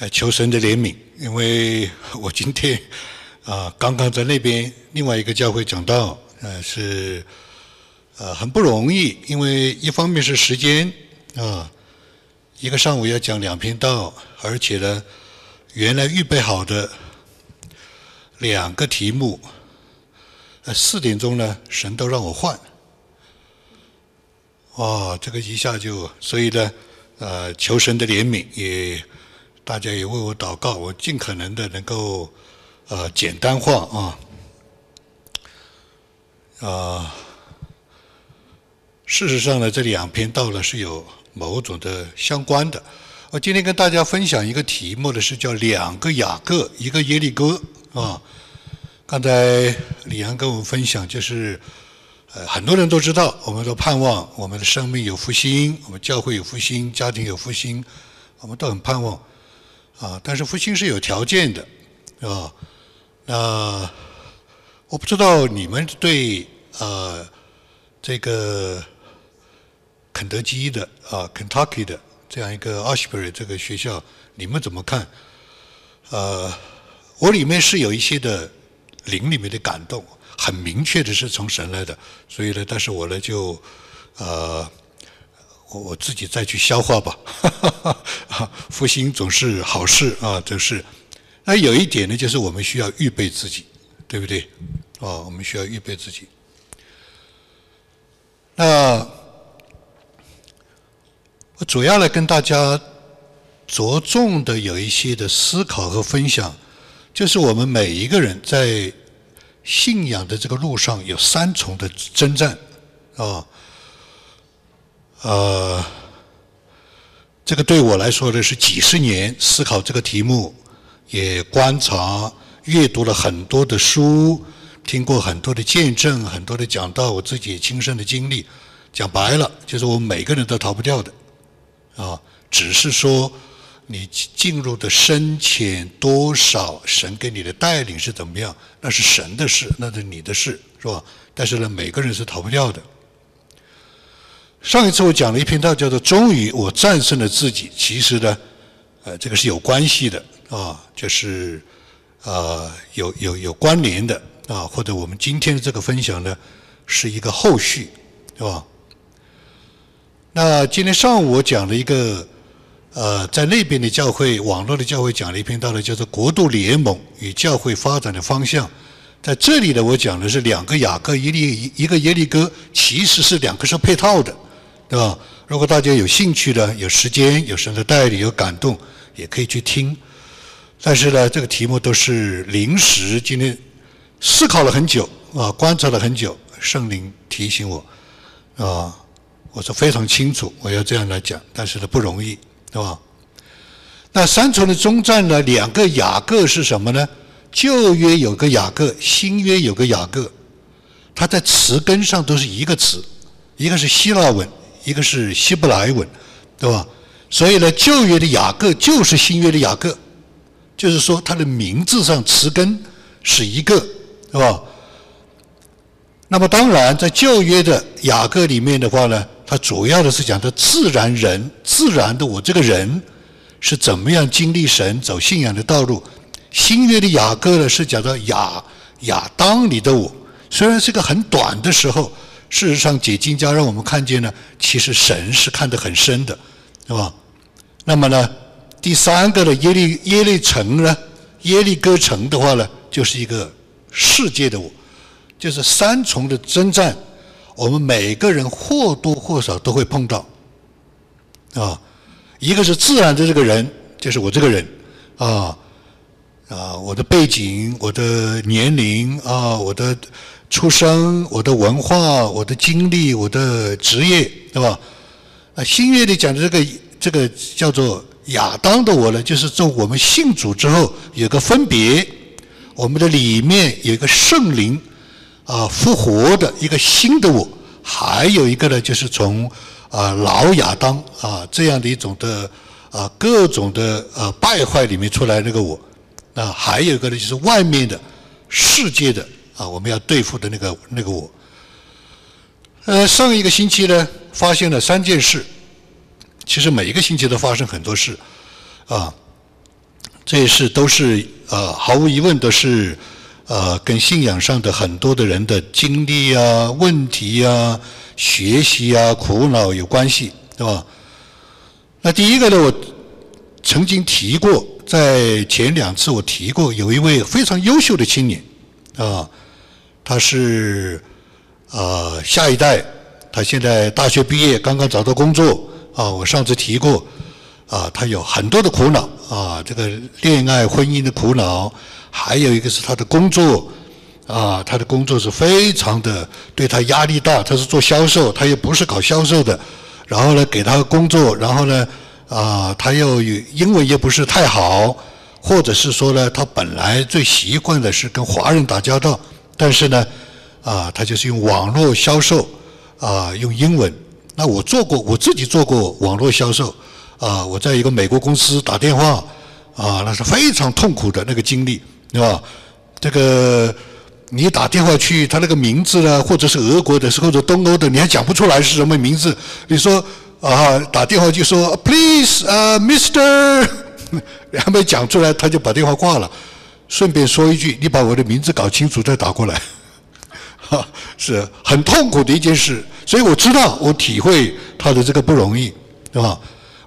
呃求神的怜悯，因为我今天啊刚刚在那边另外一个教会讲到，呃是呃很不容易，因为一方面是时间啊，一个上午要讲两篇道，而且呢原来预备好的两个题目，呃四点钟呢神都让我换。哇，这个一下就，所以呢，呃，求神的怜悯，也大家也为我祷告，我尽可能的能够呃简单化啊，啊，事实上呢，这两篇道呢是有某种的相关的。我今天跟大家分享一个题目的是叫两个雅各，一个耶利哥啊。刚才李阳跟我们分享就是。呃，很多人都知道，我们都盼望我们的生命有复兴，我们教会有复兴，家庭有复兴，我们都很盼望啊。但是复兴是有条件的，啊，那我不知道你们对呃这个肯德基的啊，Kentucky 的这样一个 Ashbury 这个学校，你们怎么看？呃，我里面是有一些的灵里面的感动。很明确的是从神来的，所以呢，但是我呢就，呃，我我自己再去消化吧。哈哈哈复兴总是好事啊，这是。那有一点呢，就是我们需要预备自己，对不对？哦，我们需要预备自己。那我主要来跟大家着重的有一些的思考和分享，就是我们每一个人在。信仰的这个路上有三重的征战，啊，呃，这个对我来说呢是几十年思考这个题目，也观察、阅读了很多的书，听过很多的见证、很多的讲道，我自己亲身的经历，讲白了就是我们每个人都逃不掉的，啊，只是说。你进入的深浅多少，神给你的带领是怎么样？那是神的事，那是你的事，是吧？但是呢，每个人是逃不掉的。上一次我讲了一篇道，叫做“终于我战胜了自己”。其实呢，呃，这个是有关系的啊，就是呃，有有有关联的啊，或者我们今天的这个分享呢，是一个后续，是吧？那今天上午我讲了一个。呃，在那边的教会，网络的教会讲了一篇道理，叫做“国度联盟与教会发展的方向”。在这里呢，我讲的是两个雅各耶利一个耶利哥，其实是两个是配套的，对吧？如果大家有兴趣的、有时间、有神的带领、有感动，也可以去听。但是呢，这个题目都是临时，今天思考了很久啊，观察了很久，圣灵提醒我啊，我说非常清楚，我要这样来讲，但是呢不容易。对吧？那三重的中站呢？两个雅各是什么呢？旧约有个雅各，新约有个雅各，它在词根上都是一个词，一个是希腊文，一个是希伯来文，对吧？所以呢，旧约的雅各就是新约的雅各，就是说它的名字上词根是一个，对吧？那么当然，在旧约的雅各里面的话呢？它主要的是讲的自然人，自然的我这个人是怎么样经历神、走信仰的道路。新约的雅各呢是讲到亚亚当里的我，虽然是个很短的时候，事实上解经家让我们看见呢，其实神是看得很深的，对吧？那么呢，第三个呢，耶利耶利城呢，耶利哥城的话呢，就是一个世界的我，就是三重的征战。我们每个人或多或少都会碰到，啊，一个是自然的这个人，就是我这个人，啊，啊，我的背景、我的年龄啊、我的出生、我的文化、我的经历、我的职业，对吧？啊，新约里讲的这个这个叫做亚当的我呢，就是做我们信主之后有个分别，我们的里面有一个圣灵。啊，复活的一个新的我，还有一个呢，就是从啊老亚当啊这样的一种的啊各种的啊败坏里面出来那个我，那还有一个呢，就是外面的世界的啊我们要对付的那个那个我。呃，上一个星期呢，发现了三件事，其实每一个星期都发生很多事啊。这些事都是呃，毫无疑问都是呃，跟信仰上的很多的人的经历啊、问题啊、学习啊、苦恼有关系，对吧？那第一个呢，我曾经提过，在前两次我提过，有一位非常优秀的青年，啊，他是呃下一代，他现在大学毕业，刚刚找到工作，啊，我上次提过。啊，他有很多的苦恼啊，这个恋爱婚姻的苦恼，还有一个是他的工作，啊，他的工作是非常的对他压力大，他是做销售，他又不是搞销售的，然后呢给他工作，然后呢啊，他又英文也不是太好，或者是说呢，他本来最习惯的是跟华人打交道，但是呢啊，他就是用网络销售啊，用英文，那我做过，我自己做过网络销售。啊，我在一个美国公司打电话，啊，那是非常痛苦的那个经历，对吧？这个你打电话去，他那个名字呢，或者是俄国的，或者东欧的，你还讲不出来是什么名字。你说啊，打电话就说 Please，呃，Mr，还没讲出来，他就把电话挂了。顺便说一句，你把我的名字搞清楚再打过来，哈，是很痛苦的一件事。所以我知道，我体会他的这个不容易，对吧？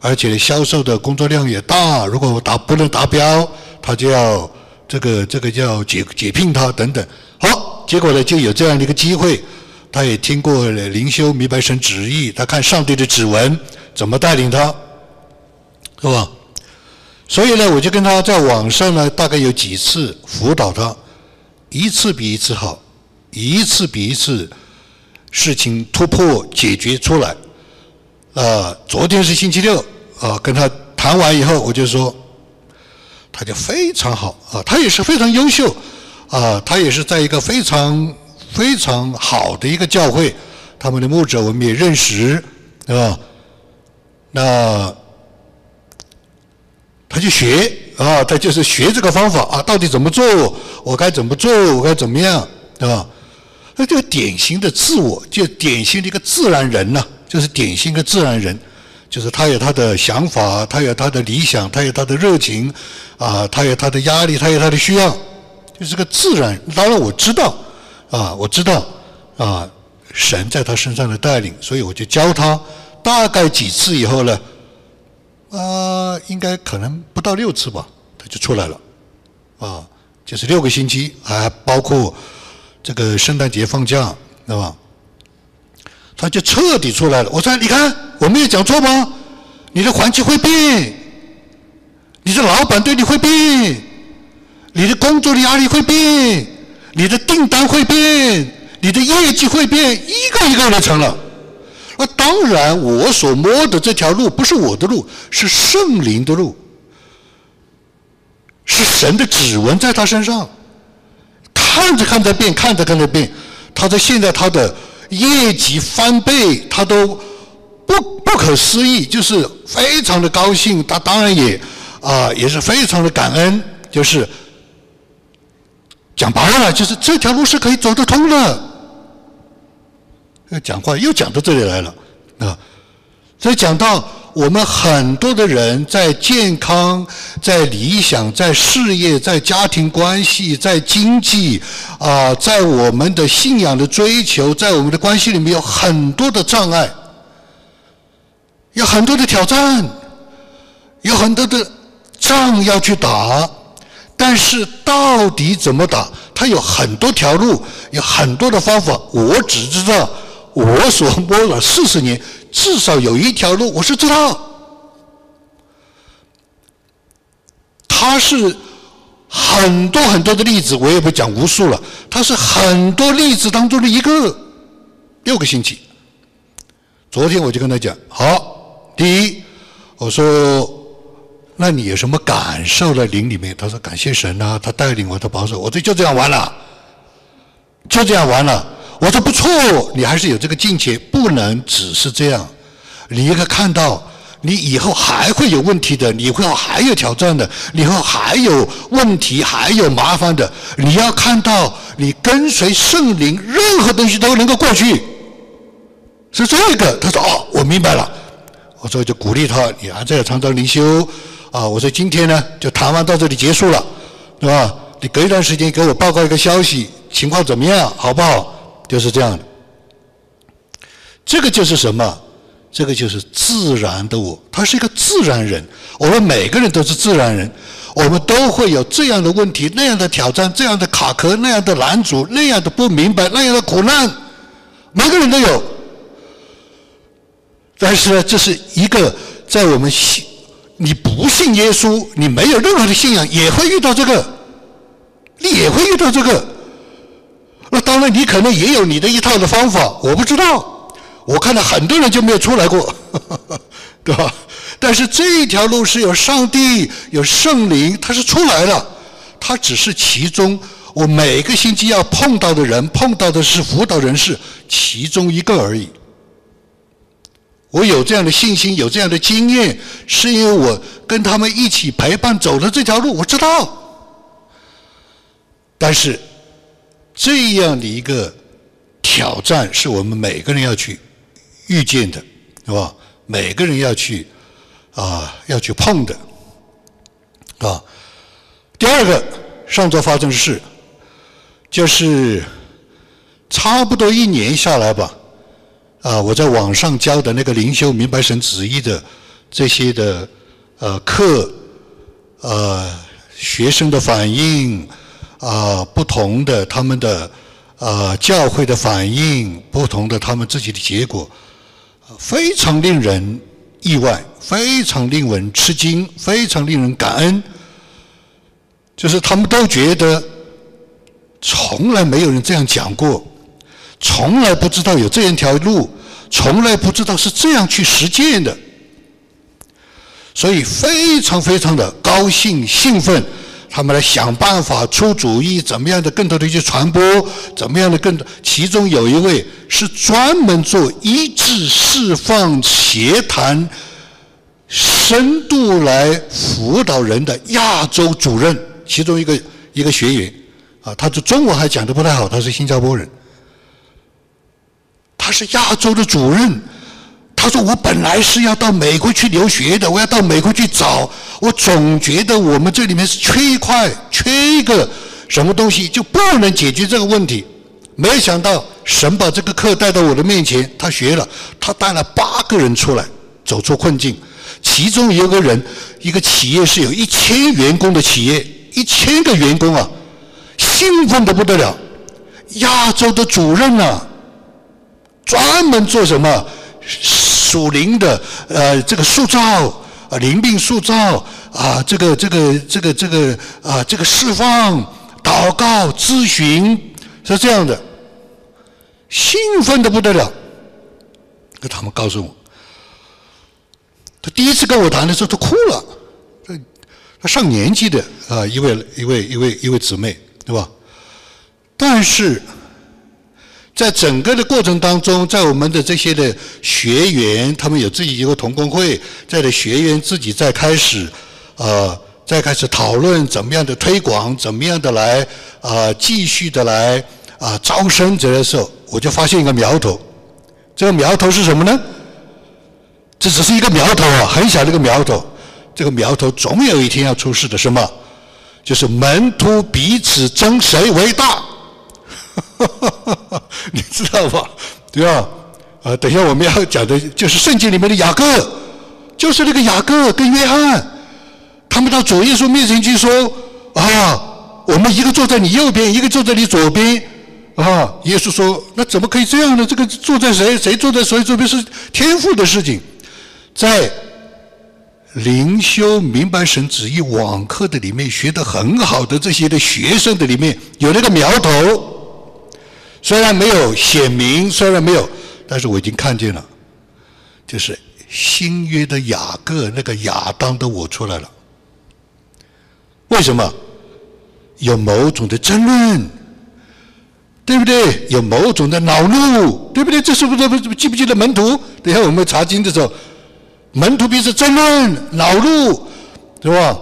而且销售的工作量也大，如果达不能达标，他就要这个这个叫解解聘他等等。好，结果呢就有这样的一个机会，他也听过灵修明白神旨意，他看上帝的指纹怎么带领他，是吧？所以呢，我就跟他在网上呢，大概有几次辅导他，一次比一次好，一次比一次事情突破解决出来。啊，昨天是星期六。啊，跟他谈完以后，我就说，他就非常好啊，他也是非常优秀啊，他也是在一个非常非常好的一个教会，他们的牧者我们也认识，对吧？那他就学啊，他就是学这个方法啊，到底怎么做？我该怎么做？我该怎么样？对吧？那这个典型的自我，就典型的一个自然人呢，就是典型的自然人。就是他有他的想法，他有他的理想，他有他的热情，啊，他有他的压力，他有他的需要，就是个自然。当然我知道，啊，我知道，啊，神在他身上的带领，所以我就教他。大概几次以后呢，啊，应该可能不到六次吧，他就出来了，啊，就是六个星期，还包括这个圣诞节放假，对吧？他就彻底出来了。我说：“你看，我没有讲错吗？你的环境会变，你的老板对你会变，你的工作的压力会变，你的订单会变，你的业绩会变，一个一个的成了。那当然，我所摸的这条路不是我的路，是圣灵的路，是神的指纹在他身上，看着看着变，看着看着变。他在现在他的。”业绩翻倍，他都不不可思议，就是非常的高兴。他当然也啊，也是非常的感恩。就是讲白了，就是这条路是可以走得通的。讲话又讲到这里来了啊！所以讲到我们很多的人在健康、在理想、在事业、在家庭关系、在经济啊，在我们的信仰的追求，在我们的关系里面有很多的障碍，有很多的挑战，有很多的仗要去打。但是到底怎么打？它有很多条路，有很多的方法。我只知道我所摸了四十年。至少有一条路，我是知道，他是很多很多的例子，我也不讲无数了。他是很多例子当中的一个，六个星期。昨天我就跟他讲，好，第一，我说，那你有什么感受在灵里面？他说感谢神啊，他带领我，他保守我，这就这样完了，就这样完了。我说不错，你还是有这个境界，不能只是这样。你应该看到，你以后还会有问题的，你会还有挑战的，以后还有问题，还有麻烦的。你要看到，你跟随圣灵，任何东西都能够过去。是这个。他说：“哦，我明白了。”我说就鼓励他，你还在常常灵修啊，我说今天呢就谈完到这里结束了，对吧？你隔一段时间给我报告一个消息，情况怎么样，好不好？就是这样的。这个就是什么？这个就是自然的我，他是一个自然人。我们每个人都是自然人，我们都会有这样的问题、那样的挑战、这样的卡壳、那样的拦阻、那样的不明白、那样的苦难，每个人都有。但是呢，这是一个在我们信你不信耶稣，你没有任何的信仰，也会遇到这个，你也会遇到这个。那当然，你可能也有你的一套的方法，我不知道。我看到很多人就没有出来过，对吧？但是这一条路是有上帝、有圣灵，他是出来了，他只是其中我每个星期要碰到的人，碰到的是辅导人士其中一个而已。我有这样的信心，有这样的经验，是因为我跟他们一起陪伴走了这条路，我知道。但是这样的一个挑战，是我们每个人要去。遇见的，是吧？每个人要去啊，要去碰的，啊。第二个，上周发生的事，就是差不多一年下来吧，啊，我在网上教的那个灵修明白神旨意的这些的呃课，呃，学生的反应啊，不同的他们的啊教会的反应，不同的他们自己的结果。非常令人意外，非常令人吃惊，非常令人感恩。就是他们都觉得，从来没有人这样讲过，从来不知道有这样一条路，从来不知道是这样去实践的，所以非常非常的高兴兴奋。他们来想办法出主意，怎么样的更多的去传播，怎么样的更多。其中有一位是专门做医治、释放、协谈、深度来辅导人的亚洲主任，其中一个一个学员，啊，他的中文还讲的不太好，他是新加坡人，他是亚洲的主任。他说：“我本来是要到美国去留学的，我要到美国去找。我总觉得我们这里面是缺一块，缺一个什么东西，就不能解决这个问题。没想到神把这个课带到我的面前，他学了，他带了八个人出来走出困境。其中有个人，一个企业是有一千员工的企业，一千个员工啊，兴奋的不得了。亚洲的主任啊，专门做什么？”属灵的呃，这个塑造啊，灵命塑造啊，这个这个这个这个啊，这个释放、祷告、咨询是这样的，兴奋的不得了。跟他们告诉我，他第一次跟我谈的时候，他哭了。他他上年纪的啊，一位一位一位一位姊妹，对吧？但是。在整个的过程当中，在我们的这些的学员，他们有自己一个同工会，在的学员自己在开始，呃，在开始讨论怎么样的推广，怎么样的来啊，继续的来啊招生这的时候，我就发现一个苗头。这个苗头是什么呢？这只是一个苗头啊，很小的一个苗头。这个苗头总有一天要出世的，什么？就是门徒彼此争谁为大。你知道吧？对吧？啊，等一下我们要讲的就是圣经里面的雅各，就是那个雅各跟约翰，他们到主耶稣面前去说：“啊，我们一个坐在你右边，一个坐在你左边。”啊，耶稣说：“那怎么可以这样呢？这个坐在谁，谁坐在谁左边是天赋的事情。”在灵修明白神旨意网课的里面学得很好的这些的学生的里面有那个苗头。虽然没有显明，虽然没有，但是我已经看见了，就是新约的雅各那个亚当的我出来了。为什么？有某种的争论，对不对？有某种的恼怒，对不对？这是不是记不记得门徒？等下我们查经的时候，门徒彼此争论、恼怒，是吧？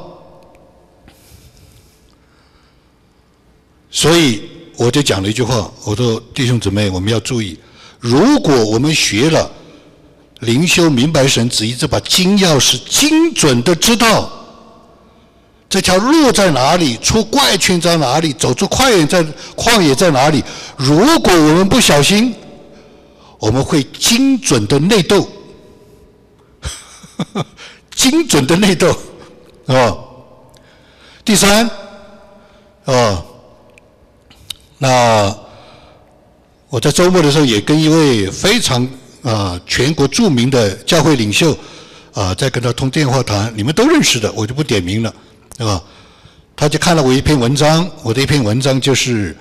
所以。我就讲了一句话，我说弟兄姊妹，我们要注意，如果我们学了灵修明白神旨意这把金钥匙，精准的知道这条路在哪里？出怪圈在哪里？走出旷野在旷野在哪里？如果我们不小心，我们会精准的内斗，精准的内斗，啊。第三，啊，那我在周末的时候也跟一位非常啊全国著名的教会领袖啊在跟他通电话谈，你们都认识的，我就不点名了，对吧？他就看了我一篇文章，我的一篇文章就是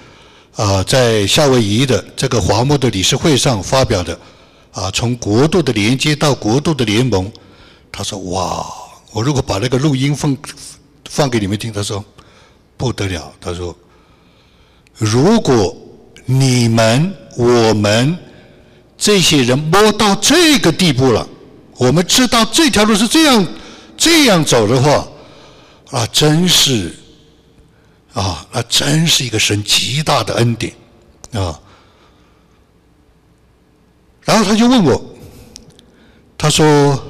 啊在夏威夷的这个华牧的理事会上发表的，啊从国度的连接到国度的联盟，他说哇，我如果把那个录音放。放给你们听，他说不得了。他说，如果你们我们这些人摸到这个地步了，我们知道这条路是这样这样走的话，啊，真是啊，那真是一个神极大的恩典啊。然后他就问我，他说。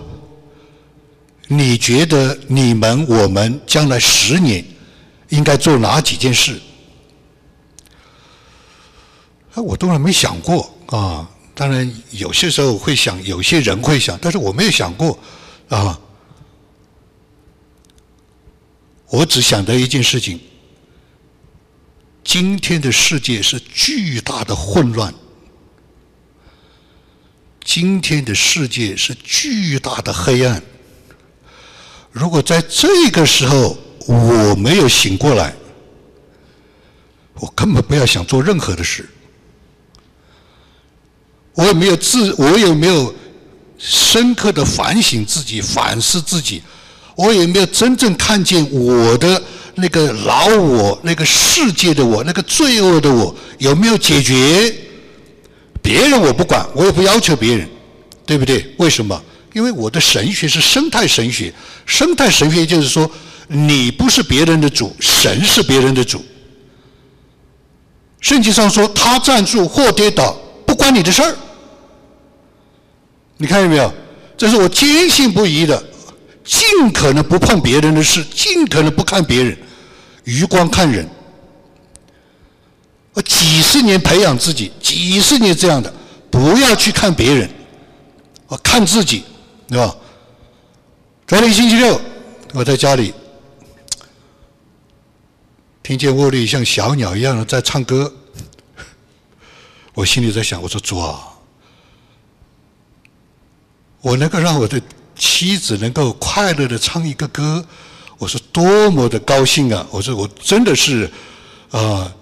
你觉得你们我们将来十年应该做哪几件事？啊，我当然没想过啊。当然有些时候会想，有些人会想，但是我没有想过啊。我只想到一件事情：今天的世界是巨大的混乱，今天的世界是巨大的黑暗。如果在这个时候我没有醒过来，我根本不要想做任何的事。我也没有自，我也没有深刻的反省自己、反思自己，我也没有真正看见我的那个老我、那个世界的我、那个罪恶的我有没有解决。别人我不管，我也不要求别人，对不对？为什么？因为我的神学是生态神学，生态神学就是说，你不是别人的主，神是别人的主。圣经上说，他站住或跌倒，关你的事儿。你看见没有？这是我坚信不疑的，尽可能不碰别人的事，尽可能不看别人，余光看人。我几十年培养自己，几十年这样的，不要去看别人，我看自己。对吧？昨天星期六，我在家里听见沃利像小鸟一样的在唱歌，我心里在想：我说主啊，我能够让我的妻子能够快乐的唱一个歌，我说多么的高兴啊！我说我真的是啊。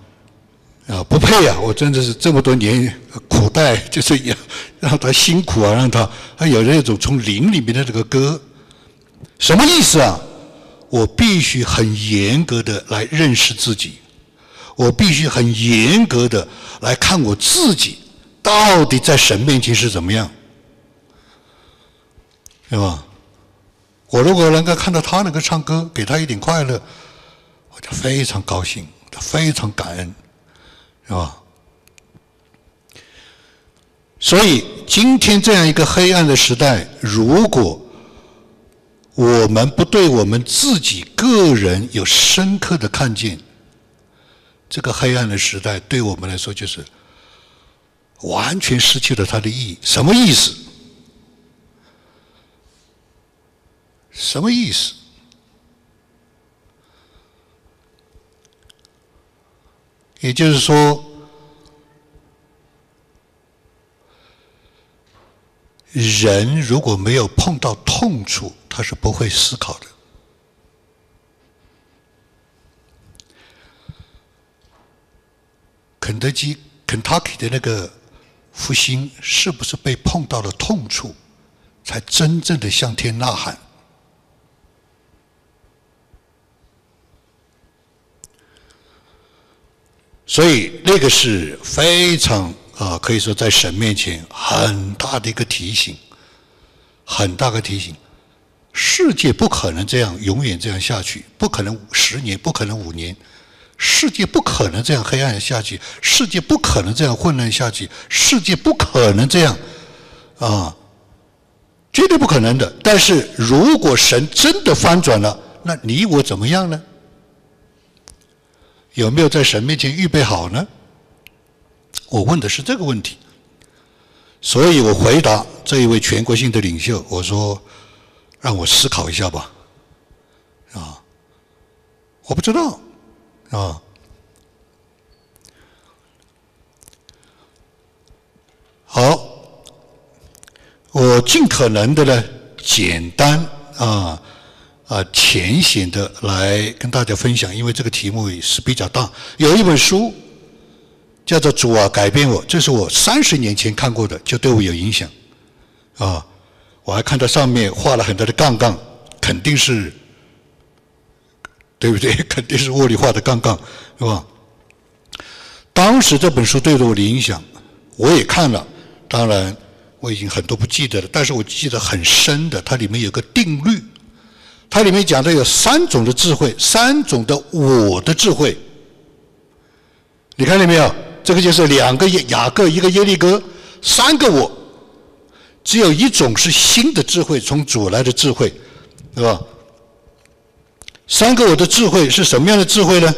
啊，不配啊！我真的是这么多年苦待，就是要让他辛苦啊，让他还有那种从灵里面的这个歌，什么意思啊？我必须很严格的来认识自己，我必须很严格的来看我自己到底在神面前是怎么样，对吧？我如果能够看到他能够唱歌，给他一点快乐，我就非常高兴，非常感恩。是吧？所以今天这样一个黑暗的时代，如果我们不对我们自己个人有深刻的看见，这个黑暗的时代对我们来说就是完全失去了它的意义。什么意思？什么意思？也就是说，人如果没有碰到痛处，他是不会思考的。肯德基、肯塔基的那个复兴，是不是被碰到了痛处，才真正的向天呐喊？所以那个是非常啊，可以说在神面前很大的一个提醒，很大的提醒。世界不可能这样永远这样下去，不可能十年，不可能五年，世界不可能这样黑暗下去，世界不可能这样混乱下去，世界不可能这样啊，绝对不可能的。但是如果神真的翻转了，那你我怎么样呢？有没有在神面前预备好呢？我问的是这个问题，所以我回答这一位全国性的领袖，我说：“让我思考一下吧。”啊，我不知道，啊。好，我尽可能的呢，简单啊啊浅显的来跟大家分享，因为这个题目也是比较大。有一本书叫做《主啊改变我》，这是我三十年前看过的，就对我有影响啊。我还看到上面画了很多的杠杠，肯定是对不对？肯定是物理化的杠杠，是吧？当时这本书对着我的影响，我也看了。当然，我已经很多不记得了，但是我记得很深的，它里面有个定律，它里面讲的有三种的智慧，三种的我的智慧。你看见没有？这个就是两个雅各，一个耶利哥，三个我，只有一种是新的智慧，从主来的智慧，对吧？三个我的智慧是什么样的智慧呢？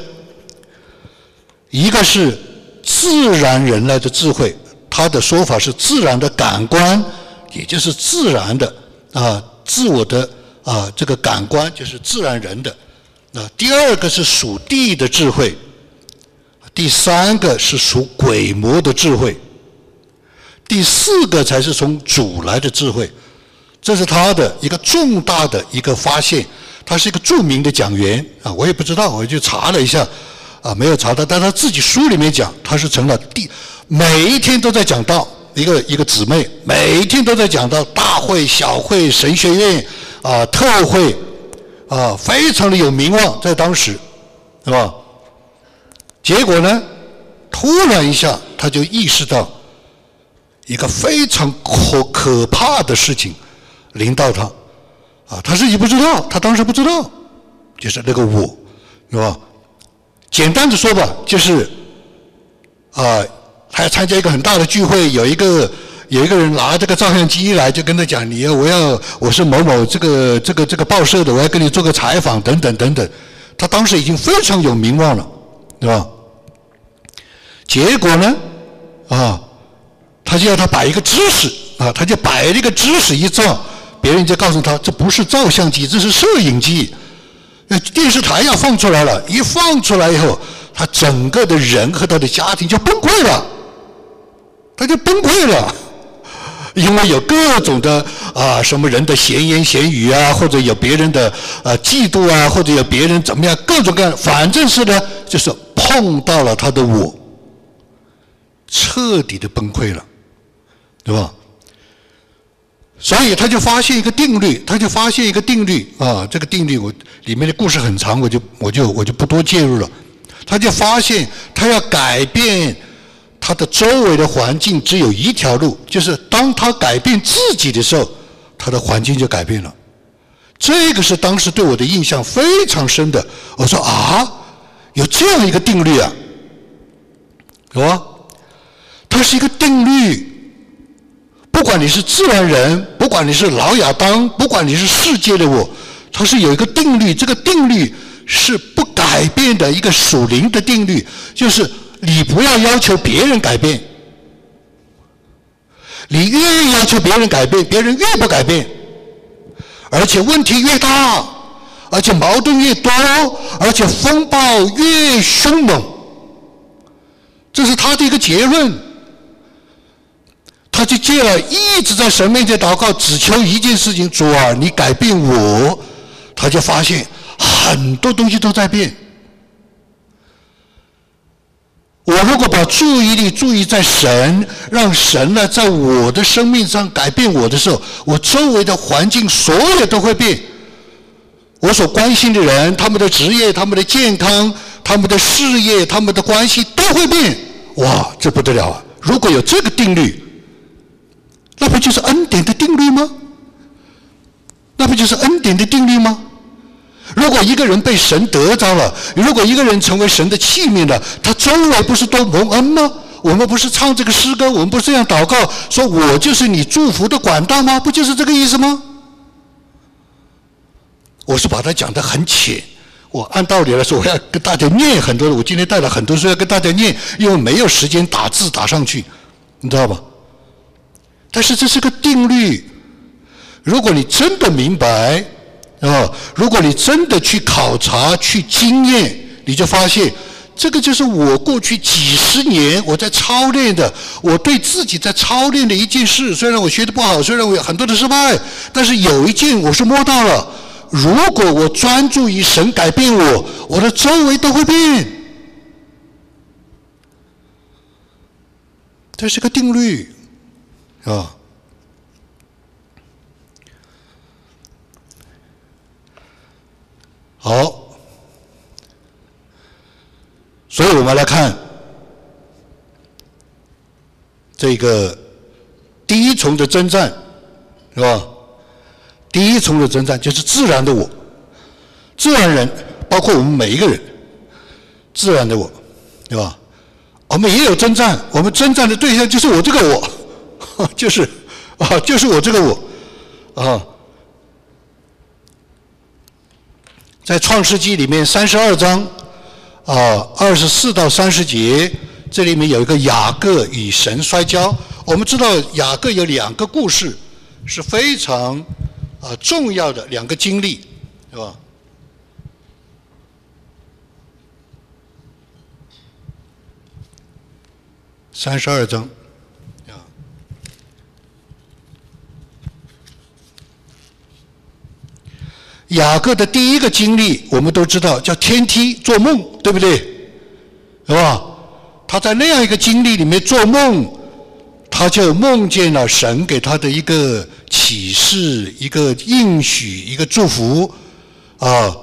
一个是自然人来的智慧。他的说法是自然的感官，也就是自然的啊，自我的啊，这个感官就是自然人的。那第二个是属地的智慧，第三个是属鬼魔的智慧，第四个才是从主来的智慧。这是他的一个重大的一个发现。他是一个著名的讲员啊，我也不知道，我就查了一下啊，没有查到，但他自己书里面讲，他是成了第。每一天都在讲道，一个一个姊妹，每一天都在讲到大会、小会、神学院啊、特会啊，非常的有名望，在当时，是吧？结果呢，突然一下，他就意识到一个非常可可怕的事情临到他啊，他自己不知道，他当时不知道，就是那个我，是吧？简单的说吧，就是啊。他要参加一个很大的聚会，有一个有一个人拿这个照相机来，就跟他讲：“你要我要我是某某这个这个这个报社的，我要跟你做个采访，等等等等。”他当时已经非常有名望了，对吧？结果呢，啊，他就要他摆一个姿势啊，他就摆了一个姿势一照，别人就告诉他：“这不是照相机，这是摄影机。”那电视台要放出来了，一放出来以后，他整个的人和他的家庭就崩溃了。他就崩溃了，因为有各种的啊，什么人的闲言闲语啊，或者有别人的啊嫉妒啊，或者有别人怎么样，各种各样，反正是呢，就是碰到了他的我，彻底的崩溃了，对吧？所以他就发现一个定律，他就发现一个定律啊，这个定律我里面的故事很长，我就我就我就不多介入了。他就发现他要改变。他的周围的环境只有一条路，就是当他改变自己的时候，他的环境就改变了。这个是当时对我的印象非常深的。我说啊，有这样一个定律啊，有啊？它是一个定律。不管你是自然人，不管你是老亚当，不管你是世界的我，它是有一个定律。这个定律是不改变的一个属灵的定律，就是。你不要要求别人改变，你越要求别人改变，别人越不改变，而且问题越大，而且矛盾越多，而且风暴越凶猛，这是他的一个结论。他就借了一直在神面前祷告，只求一件事情：主啊，你改变我。他就发现很多东西都在变。我如果把注意力注意在神，让神呢在我的生命上改变我的时候，我周围的环境所有都会变。我所关心的人，他们的职业、他们的健康、他们的事业、他们的关系都会变。哇，这不得了啊！如果有这个定律，那不就是恩典的定律吗？那不就是恩典的定律吗？如果一个人被神得着了，如果一个人成为神的器皿了，他周围不是都蒙恩吗？我们不是唱这个诗歌，我们不是这样祷告，说我就是你祝福的管道吗？不就是这个意思吗？我是把它讲得很浅。我按道理来说，我要跟大家念很多的。我今天带了很多书要跟大家念，因为没有时间打字打上去，你知道吧？但是这是个定律。如果你真的明白，啊，如果你真的去考察、去经验，你就发现，这个就是我过去几十年我在操练的，我对自己在操练的一件事。虽然我学的不好，虽然我有很多的失败，但是有一件我是摸到了。如果我专注于神改变我，我的周围都会变。这是个定律，啊。好，所以我们来看这个第一重的征战，是吧？第一重的征战就是自然的我，自然人，包括我们每一个人，自然的我，对吧？我们也有征战，我们征战的对象就是我这个我，就是啊，就是我这个我，啊，在创世纪里面三十二章啊二十四到三十节，这里面有一个雅各与神摔跤。我们知道雅各有两个故事是非常。啊，重要的两个经历，是吧？三十二章，雅各的第一个经历，我们都知道叫天梯做梦，对不对？是吧？他在那样一个经历里面做梦。他就梦见了神给他的一个启示、一个应许、一个祝福，啊，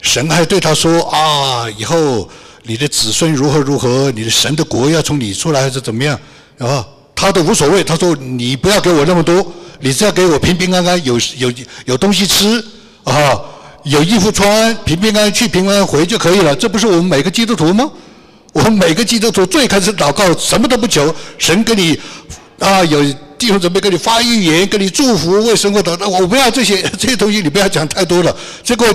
神还对他说：“啊，以后你的子孙如何如何，你的神的国要从你出来，还是怎么样？”啊，他都无所谓。他说：“你不要给我那么多，你只要给我平平安安，有有有东西吃，啊，有衣服穿，平平安安去，平安回就可以了。这不是我们每个基督徒吗？”我们每个基督徒最开始祷告，什么都不求，神给你啊有弟兄准备给你发预言，给你祝福，为神我祷告。我不要这些 这些东西，你不要讲太多了。这个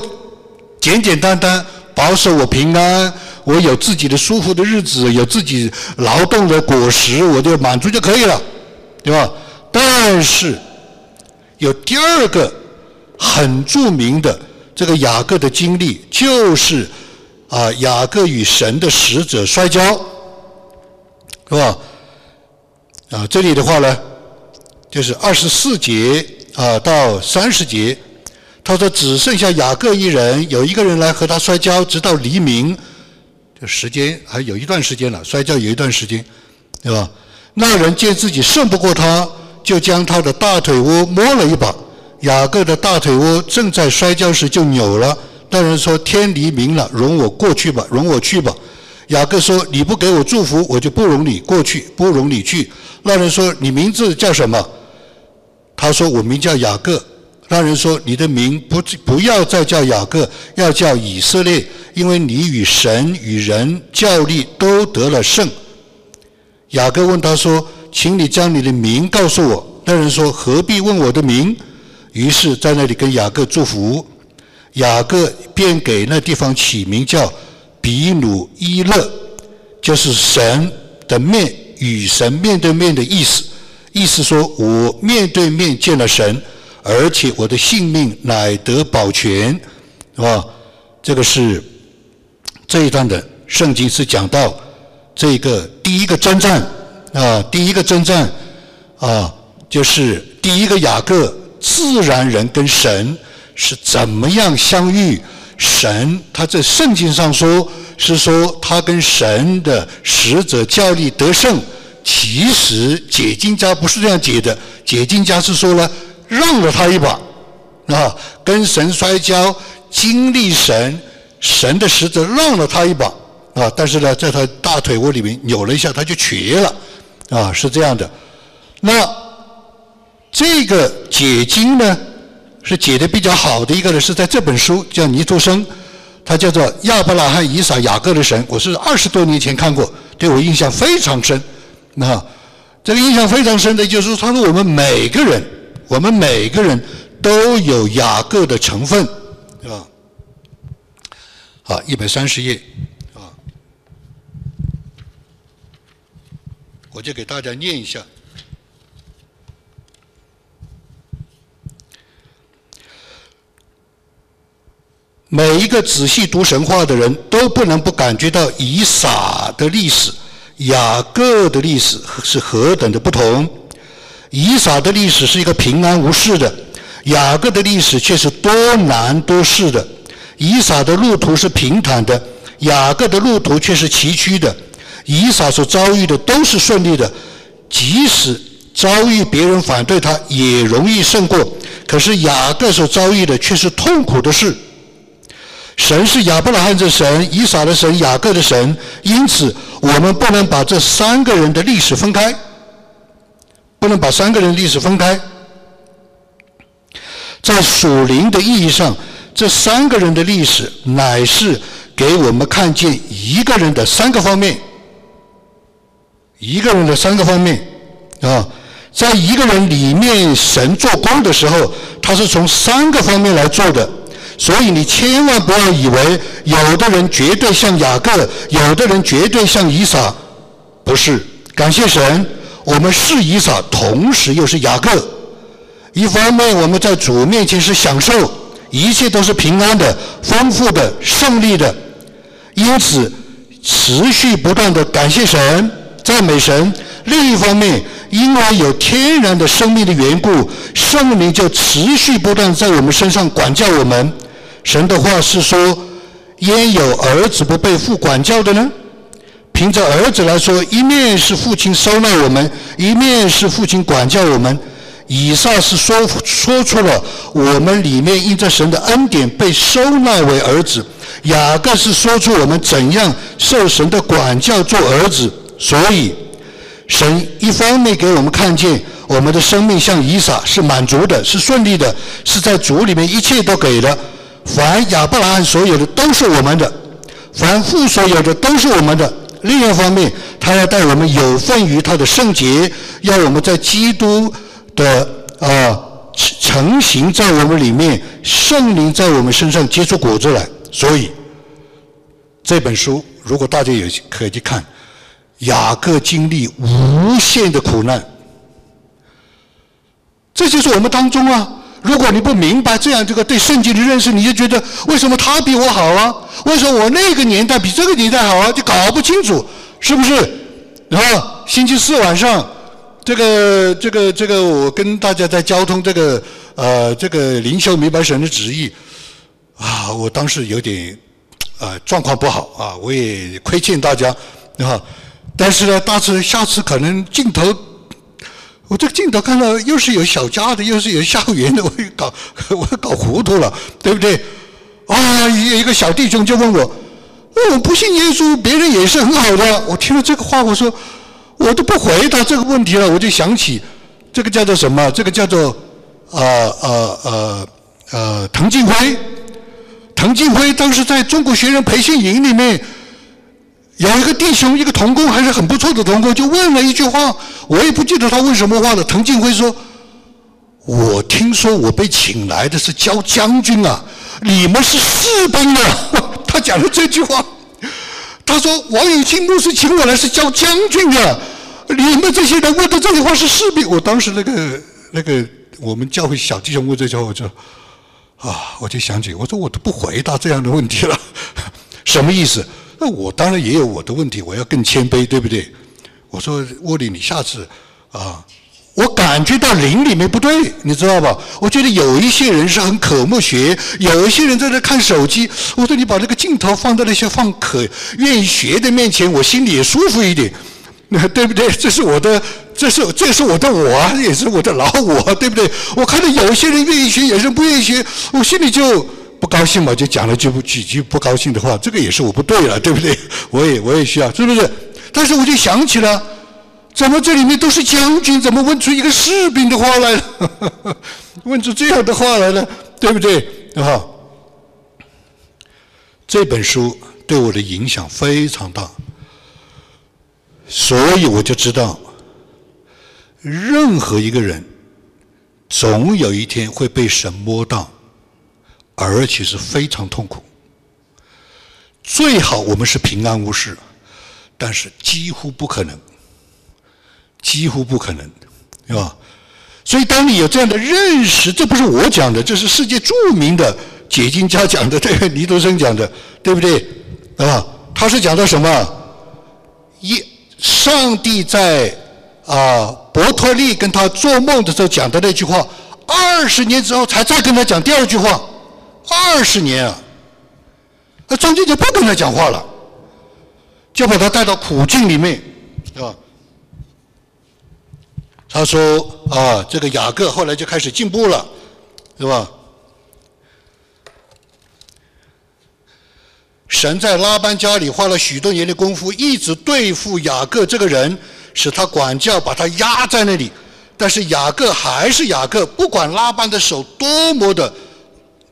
简简单单保守我平安，我有自己的舒服的日子，有自己劳动的果实，我就满足就可以了，对吧？但是有第二个很著名的这个雅各的经历，就是。啊，雅各与神的使者摔跤，是吧？啊，这里的话呢，就是二十四节啊到三十节，他说只剩下雅各一人，有一个人来和他摔跤，直到黎明，这时间还有一段时间了，摔跤有一段时间，对吧？那人见自己胜不过他，就将他的大腿窝摸了一把，雅各的大腿窝正在摔跤时就扭了。那人说：“天黎明了，容我过去吧，容我去吧。”雅各说：“你不给我祝福，我就不容你过去，不容你去。”那人说：“你名字叫什么？”他说：“我名叫雅各。”那人说：“你的名不不要再叫雅各，要叫以色列，因为你与神与人较力都得了胜。”雅各问他说：“请你将你的名告诉我。”那人说：“何必问我的名？”于是，在那里跟雅各祝福。雅各便给那地方起名叫比努伊勒，就是神的面与神面对面的意思。意思说我面对面见了神，而且我的性命乃得保全，是吧？这个是这一段的圣经是讲到这个第一个征战啊，第一个征战啊，就是第一个雅各自然人跟神。是怎么样相遇？神他在圣经上说是说他跟神的使者较力得胜。其实解经家不是这样解的，解经家是说了让了他一把，啊，跟神摔跤，经历神，神的使者让了他一把，啊，但是呢，在他大腿窝里面扭了一下，他就瘸了，啊，是这样的。那这个解经呢？是解的比较好的一个呢，是在这本书叫尼托生，他叫做亚伯拉罕、以撒、雅各的神。我是二十多年前看过，对我印象非常深。那这个印象非常深的，就是他说我们每个人，我们每个人都有雅各的成分，好，一百三十页，啊，我就给大家念一下。每一个仔细读神话的人都不能不感觉到以撒的历史、雅各的历史是何等的不同。以撒的历史是一个平安无事的，雅各的历史却是多难多事的。以撒的路途是平坦的，雅各的路途却是崎岖的。以撒所遭遇的都是顺利的，即使遭遇别人反对他，也容易胜过。可是雅各所遭遇的却是痛苦的事。神是亚伯拉罕的神，以撒的神，雅各的神，因此我们不能把这三个人的历史分开，不能把三个人历史分开。在属灵的意义上，这三个人的历史乃是给我们看见一个人的三个方面，一个人的三个方面啊，在一个人里面，神做工的时候，他是从三个方面来做的。所以你千万不要以为有的人绝对像雅各，有的人绝对像以撒，不是。感谢神，我们是以撒，同时又是雅各。一方面我们在主面前是享受，一切都是平安的、丰富的、胜利的，因此持续不断的感谢神、赞美神。另一方面，因为有天然的生命的缘故，圣灵就持续不断在我们身上管教我们。神的话是说：“焉有儿子不被父管教的呢？”凭着儿子来说，一面是父亲收纳我们，一面是父亲管教我们。以上是说说出了我们里面因着神的恩典被收纳为儿子；雅各是说出我们怎样受神的管教做儿子。所以，神一方面给我们看见我们的生命像以撒是满足的，是顺利的，是在主里面一切都给了。凡亚伯拉罕所有的都是我们的，凡父所有的都是我们的。另一方面，他要带我们有份于他的圣洁，要我们在基督的啊成成型在我们里面，圣灵在我们身上结出果子来。所以这本书，如果大家有可以去看，雅各经历无限的苦难，这就是我们当中啊。如果你不明白这样这个对圣经的认识，你就觉得为什么他比我好啊？为什么我那个年代比这个年代好啊？就搞不清楚，是不是？然后星期四晚上，这个这个这个，我跟大家在交通这个呃这个灵修明白神的旨意啊，我当时有点啊状况不好啊，我也亏欠大家啊，但是呢，大致下次可能镜头。我这个镜头看到又是有小家的，又是有校园的，我搞 我搞糊涂了，对不对？啊，一一个小弟兄就问我：“我不信耶稣，别人也是很好的。”我听了这个话，我说我都不回答这个问题了。我就想起这个叫做什么？这个叫做呃呃呃呃滕近辉。滕近辉当时在中国学生培训营里面。有一个弟兄，一个童工，还是很不错的童工，就问了一句话，我也不记得他问什么话了。滕近辉说：“我听说我被请来的是教将军啊，你们是士兵啊。”他讲了这句话，他说：“王永庆牧师请我来是教将军啊，你们这些人问的这句话是士兵。”我当时那个那个我们教会小弟兄问这句话，我就啊，我就想起，我说我都不回答这样的问题了，什么意思？那我当然也有我的问题，我要更谦卑，对不对？我说沃里，你下次啊，我感觉到灵里面不对，你知道吧？我觉得有一些人是很渴慕学，有一些人在那看手机。我说你把这个镜头放在那些放可愿意学的面前，我心里也舒服一点，那 对不对？这是我的，这是这是我的我，也是我的老我，对不对？我看到有一些人愿意学，有些人不愿意学，我心里就。不高兴嘛，就讲了句不几句不高兴的话，这个也是我不对了，对不对？我也我也需要，是不是？但是我就想起了，怎么这里面都是将军，怎么问出一个士兵的话来了？问出这样的话来了，对不对？啊，这本书对我的影响非常大，所以我就知道，任何一个人，总有一天会被神摸到。而且是非常痛苦。最好我们是平安无事，但是几乎不可能，几乎不可能，是吧？所以当你有这样的认识，这不是我讲的，这是世界著名的解经家讲的，对尼多生讲的，对不对？啊，他是讲的什么？一上帝在啊伯托利跟他做梦的时候讲的那句话，二十年之后才再跟他讲第二句话，二十年啊，那中间就不跟他讲话了，就把他带到苦境里面，是吧？他说啊，这个雅各后来就开始进步了，是吧？神在拉班家里花了许多年的功夫，一直对付雅各这个人，使他管教，把他压在那里。但是雅各还是雅各，不管拉班的手多么的，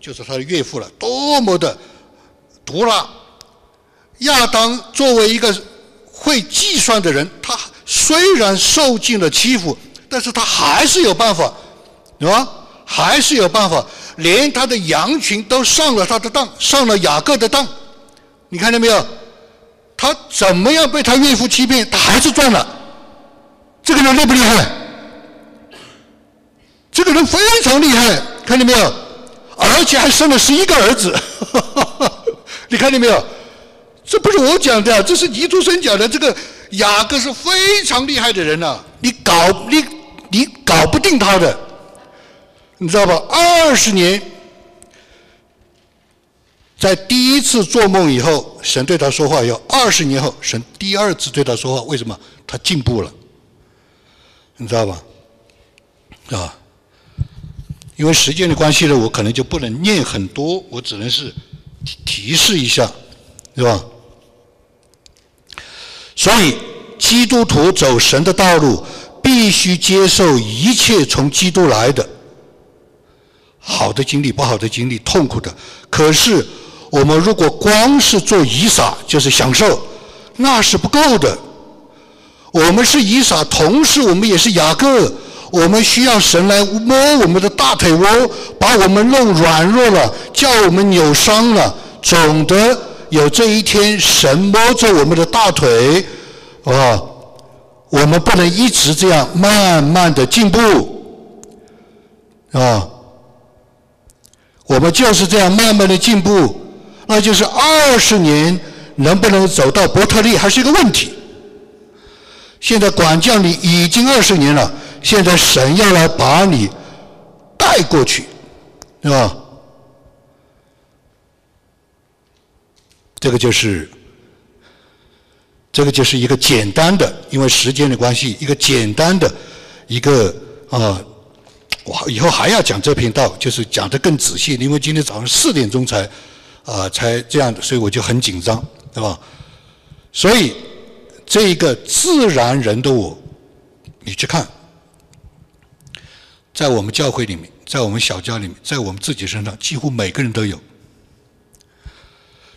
就是他的岳父了，多么的毒辣。亚当作为一个会计算的人，他虽然受尽了欺负。但是他还是有办法，是吧？还是有办法，连他的羊群都上了他的当，上了雅各的当。你看见没有？他怎么样被他岳父欺骗，他还是赚了。这个人厉不厉害？这个人非常厉害，看见没有？而且还生了十一个儿子，你看见没有？这不是我讲的，这是尼徒生讲的。这个雅各是非常厉害的人呐，你搞你。你搞不定他的，你知道吧？二十年，在第一次做梦以后，神对他说话；要二十年后，神第二次对他说话。为什么？他进步了，你知道吧？啊，因为时间的关系呢，我可能就不能念很多，我只能是提提示一下，是吧？所以，基督徒走神的道路。必须接受一切从基督来的好的经历、不好的经历、痛苦的。可是，我们如果光是做以撒，就是享受，那是不够的。我们是以撒，同时我们也是雅各。我们需要神来摸我们的大腿窝，把我们弄软弱了，叫我们扭伤了。总的有这一天，神摸着我们的大腿，啊。我们不能一直这样慢慢的进步，啊，我们就是这样慢慢的进步，那就是二十年能不能走到伯特利还是一个问题。现在管教你已经二十年了，现在神要来把你带过去，是吧？这个就是。这个就是一个简单的，因为时间的关系，一个简单的，一个啊，我以后还要讲这篇道，就是讲的更仔细，因为今天早上四点钟才啊才这样，所以我就很紧张，对吧？所以这一个自然人的我，你去看，在我们教会里面，在我们小教里面，在我们自己身上，几乎每个人都有，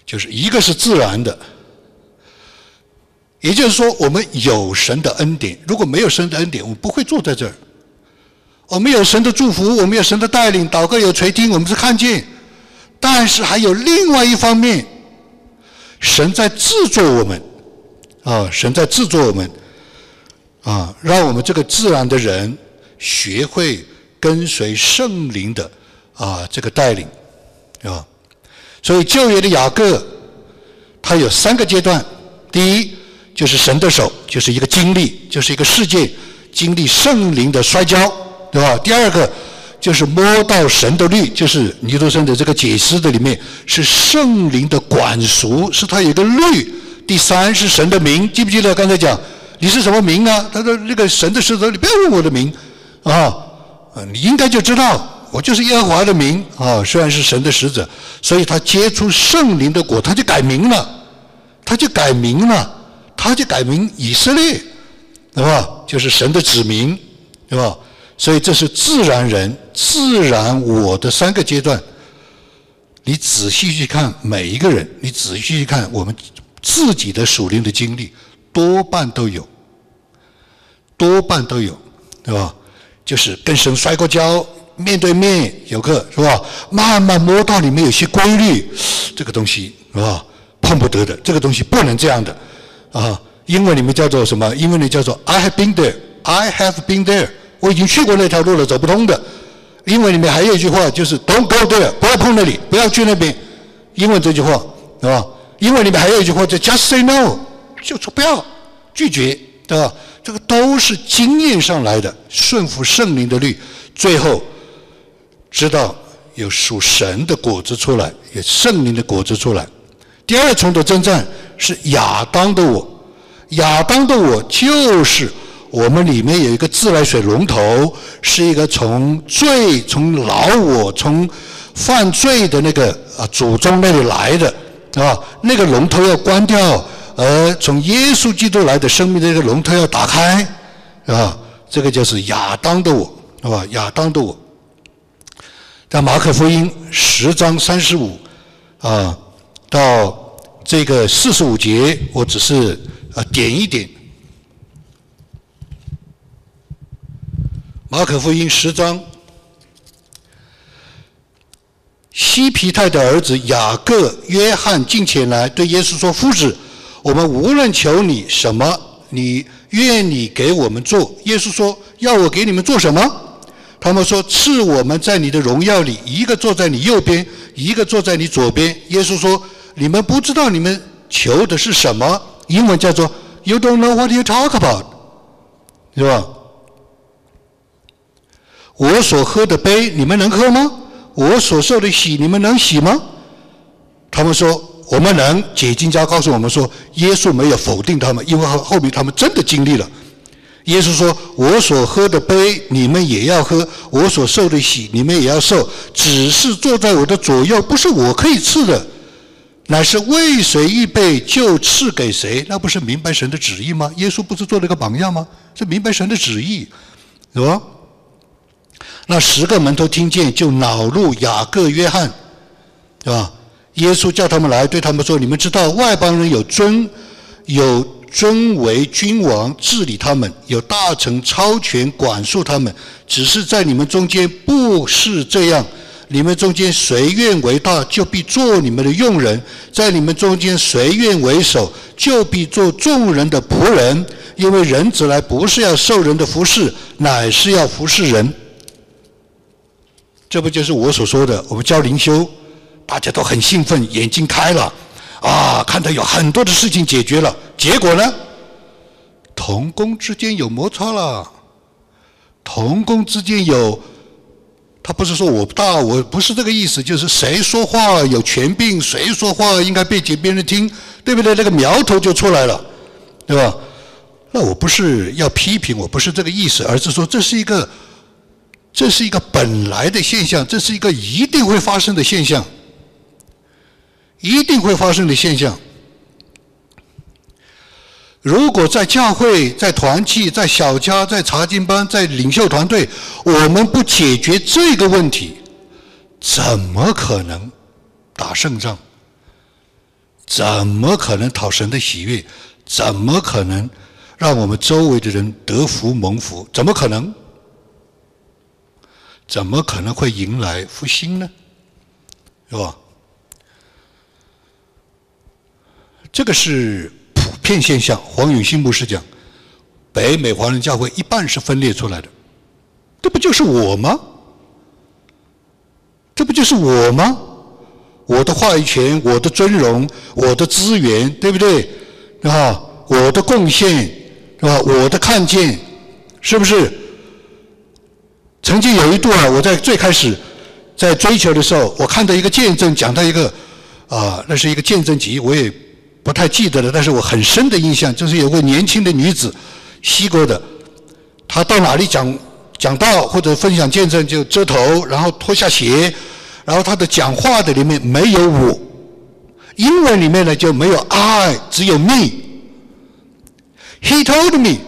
就是一个是自然的。也就是说，我们有神的恩典。如果没有神的恩典，我们不会坐在这儿。我们有神的祝福，我们有神的带领，祷告有垂听，我们是看见。但是还有另外一方面，神在制作我们，啊，神在制作我们，啊，让我们这个自然的人学会跟随圣灵的啊这个带领，啊。所以旧约的雅各，他有三个阶段，第一。就是神的手，就是一个经历，就是一个世界经历圣灵的摔跤，对吧？第二个就是摸到神的律，就是尼多生的这个解释的里面是圣灵的管束，是他有一个律。第三是神的名，记不记得刚才讲你是什么名啊？他说那个神的使者，你不要问我的名啊，你应该就知道我就是耶和华的名啊。虽然是神的使者，所以他接触圣灵的果，他就改名了，他就改名了。他就改名以色列，对吧？就是神的子民，对吧？所以这是自然人、自然我的三个阶段。你仔细去看每一个人，你仔细去看我们自己的属灵的经历，多半都有，多半都有，对吧？就是跟神摔过跤，面对面有个是吧？慢慢摸到里面有些规律，这个东西是吧？碰不得的，这个东西不能这样的啊。英文里面叫做什么？英文里叫做 I have been there, I have been there。我已经去过那条路了，走不通的。英文里面还有一句话，就是 Don't go there，不要碰那里，不要去那边。英文这句话，是吧？英文里面还有一句话叫 Just say no，就说不要，拒绝，对吧？这个都是经验上来的，顺服圣灵的律，最后知道有属神的果子出来，有圣灵的果子出来。第二重的征战是亚当的我。亚当的我就是我们里面有一个自来水龙头，是一个从罪、从老我、从犯罪的那个啊祖宗那里来的，啊，那个龙头要关掉，而从耶稣基督来的生命这个龙头要打开，啊，这个就是亚当的我，是吧？亚当的我，在马可福音十章三十五啊到这个四十五节，我只是。啊，点一点。马可福音十章，西皮泰的儿子雅各、约翰进前来，对耶稣说：“夫子，我们无论求你什么，你愿你给我们做。”耶稣说：“要我给你们做什么？”他们说：“赐我们在你的荣耀里，一个坐在你右边，一个坐在你左边。”耶稣说：“你们不知道你们求的是什么。”英文叫做 "You don't know what you talk about"，是吧？我所喝的杯，你们能喝吗？我所受的洗，你们能洗吗？他们说我们能。解经家告诉我们说，耶稣没有否定他们，因为后后面他们真的经历了。耶稣说：“我所喝的杯，你们也要喝；我所受的洗，你们也要受。只是坐在我的左右，不是我可以赐的。”乃是为谁预备就赐给谁，那不是明白神的旨意吗？耶稣不是做了个榜样吗？是明白神的旨意，是吧？那十个门徒听见，就恼怒雅各、约翰，是吧？耶稣叫他们来，对他们说：“你们知道外邦人有尊，有尊为君王治理他们，有大臣超权管束他们，只是在你们中间不是这样。”你们中间谁愿为大，就必做你们的用人；在你们中间谁愿为首，就必做众人的仆人。因为人子来不是要受人的服侍，乃是要服侍人。这不就是我所说的？我们教灵修，大家都很兴奋，眼睛开了，啊，看到有很多的事情解决了。结果呢，同工之间有摩擦了，同工之间有。他不是说我不大，我不是这个意思，就是谁说话有权柄，谁说话应该被别人听，对不对？那个苗头就出来了，对吧？那我不是要批评，我不是这个意思，而是说这是一个，这是一个本来的现象，这是一个一定会发生的现象，一定会发生的现象。如果在教会、在团契、在小家、在查经班、在领袖团队，我们不解决这个问题，怎么可能打胜仗？怎么可能讨神的喜悦？怎么可能让我们周围的人得福蒙福？怎么可能？怎么可能会迎来复兴呢？是吧？这个是。普遍现象，黄永新牧师讲，北美华人教会一半是分裂出来的，这不就是我吗？这不就是我吗？我的话语权，我的尊荣，我的资源，对不对？啊，我的贡献，是吧？我的看见，是不是？曾经有一度啊，我在最开始在追求的时候，我看到一个见证，讲到一个啊，那是一个见证集，我也。不太记得了，但是我很深的印象就是有个年轻的女子，西国的，她到哪里讲讲道或者分享见证就遮头，然后脱下鞋，然后她的讲话的里面没有我，英文里面呢就没有 I，只有 me。He told me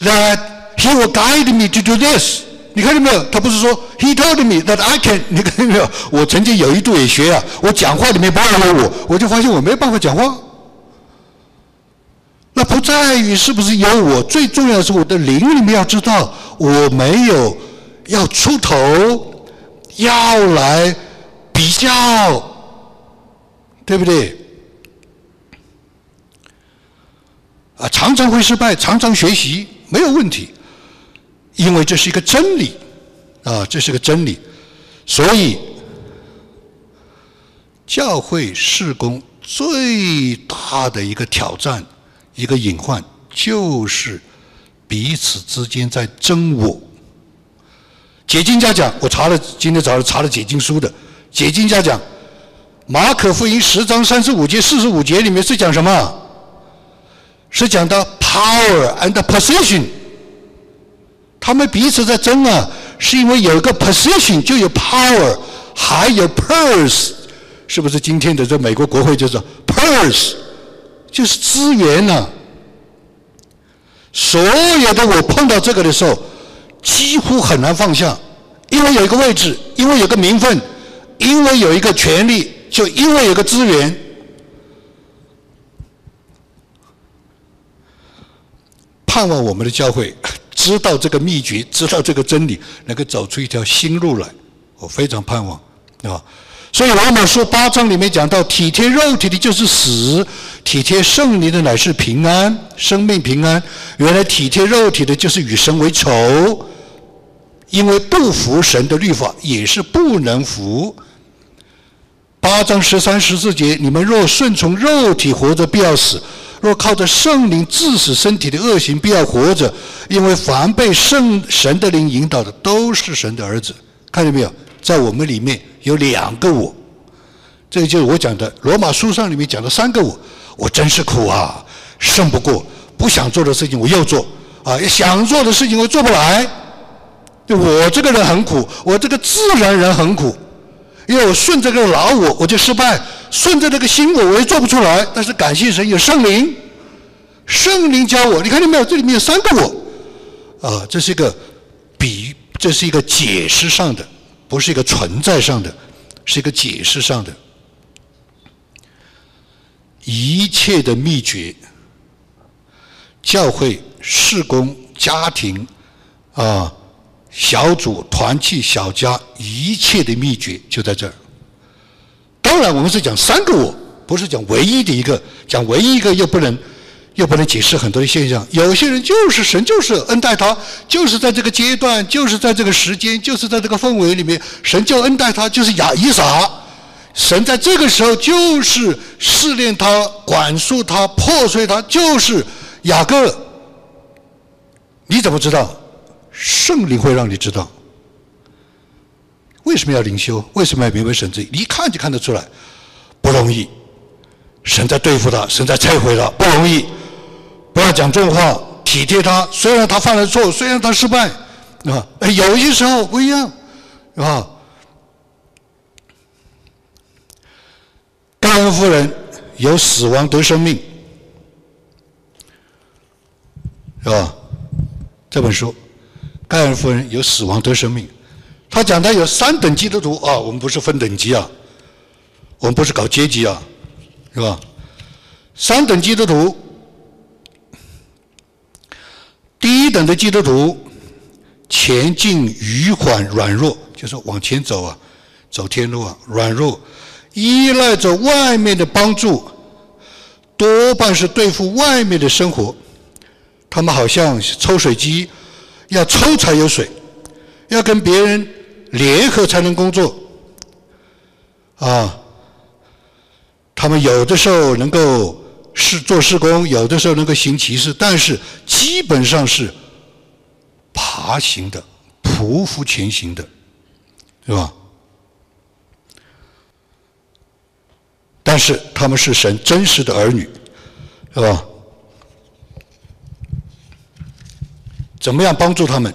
that he will guide me to do this。你看到没有？他不是说 He told me that I can。你看到没有？我曾经有一度也学啊，我讲话里面包含了我，我就发现我没有办法讲话。那不在于是不是有我，最重要的是我的灵里面要知道，我没有要出头，要来比较，对不对？啊，常常会失败，常常学习没有问题，因为这是一个真理，啊，这是个真理，所以教会事工最大的一个挑战，一个隐患，就是彼此之间在争我。解经家讲，我查了，今天早上查了解经书的，解经家讲，马可福音十章三十五节、四十五节里面是讲什么？是讲到 power and position，他们彼此在争啊，是因为有一个 position 就有 power，还有 purse，是不是今天的这美国国会就是 purse，就是资源呢？所有的我碰到这个的时候，几乎很难放下，因为有一个位置，因为有个名分，因为有一个权利，就因为有个资源。盼望我们的教会知道这个秘诀，知道这个真理，能够走出一条新路来。我非常盼望，啊！所以罗马书八章里面讲到，体贴肉体的就是死，体贴圣灵的乃是平安，生命平安。原来体贴肉体的就是与神为仇，因为不服神的律法，也是不能服。八章十三十四节，你们若顺从肉体活着，必要死。若靠着圣灵致死身体的恶行，必要活着，因为凡被圣神的灵引导的，都是神的儿子。看见没有？在我们里面有两个我，这就是我讲的罗马书上里面讲的三个我。我真是苦啊，胜不过不想做的事情我又做啊，想做的事情我做不来。我这个人很苦，我这个自然人很苦，因为我顺着这个老我，我就失败。顺着这个心我，我也做不出来。但是感谢神有圣灵，圣灵教我。你看见没有？这里面有三个我，啊，这是一个比，这是一个解释上的，不是一个存在上的，是一个解释上的。一切的秘诀，教会、事工、家庭，啊，小组、团契、小家，一切的秘诀就在这儿。当然，我们是讲三个我，不是讲唯一的一个。讲唯一一个又不能，又不能解释很多的现象。有些人就是神，就是恩待他，就是在这个阶段，就是在这个时间，就是在这个氛围里面，神就恩待他，就是雅伊撒。神在这个时候就是试炼他、管束他、破碎他，就是雅各。你怎么知道？圣灵会让你知道。为什么要灵修？为什么要明白神旨？你一看就看得出来，不容易。神在对付他，神在摧毁他，不容易。不要讲重话，体贴他。虽然他犯了错，虽然他失败，啊，有些时候不一样，啊。盖恩夫人由死亡得生命，是吧？这本书，盖恩夫人由死亡得生命。他讲他有三等基督徒啊，我们不是分等级啊，我们不是搞阶级啊，是吧？三等基督徒，第一等的基督徒，前进迂缓软弱，就是往前走啊，走天路啊，软弱，依赖着外面的帮助，多半是对付外面的生活，他们好像抽水机，要抽才有水，要跟别人。联合才能工作，啊，他们有的时候能够是做施工，有的时候能够行骑士，但是基本上是爬行的、匍匐前行的，是吧？但是他们是神真实的儿女，是吧？怎么样帮助他们？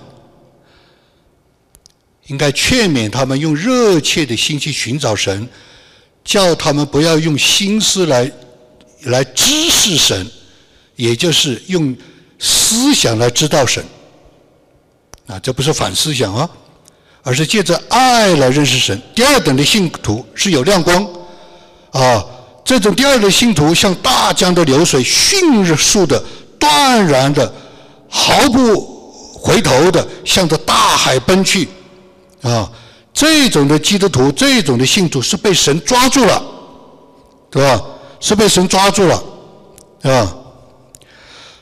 应该劝勉他们用热切的心去寻找神，叫他们不要用心思来来知识神，也就是用思想来知道神。啊，这不是反思想啊，而是借着爱来认识神。第二等的信徒是有亮光，啊，这种第二的信徒像大江的流水，迅速的、断然的、毫不回头的向着大海奔去。啊，这种的基督徒，这种的信徒是被神抓住了，对吧？是被神抓住了，对吧？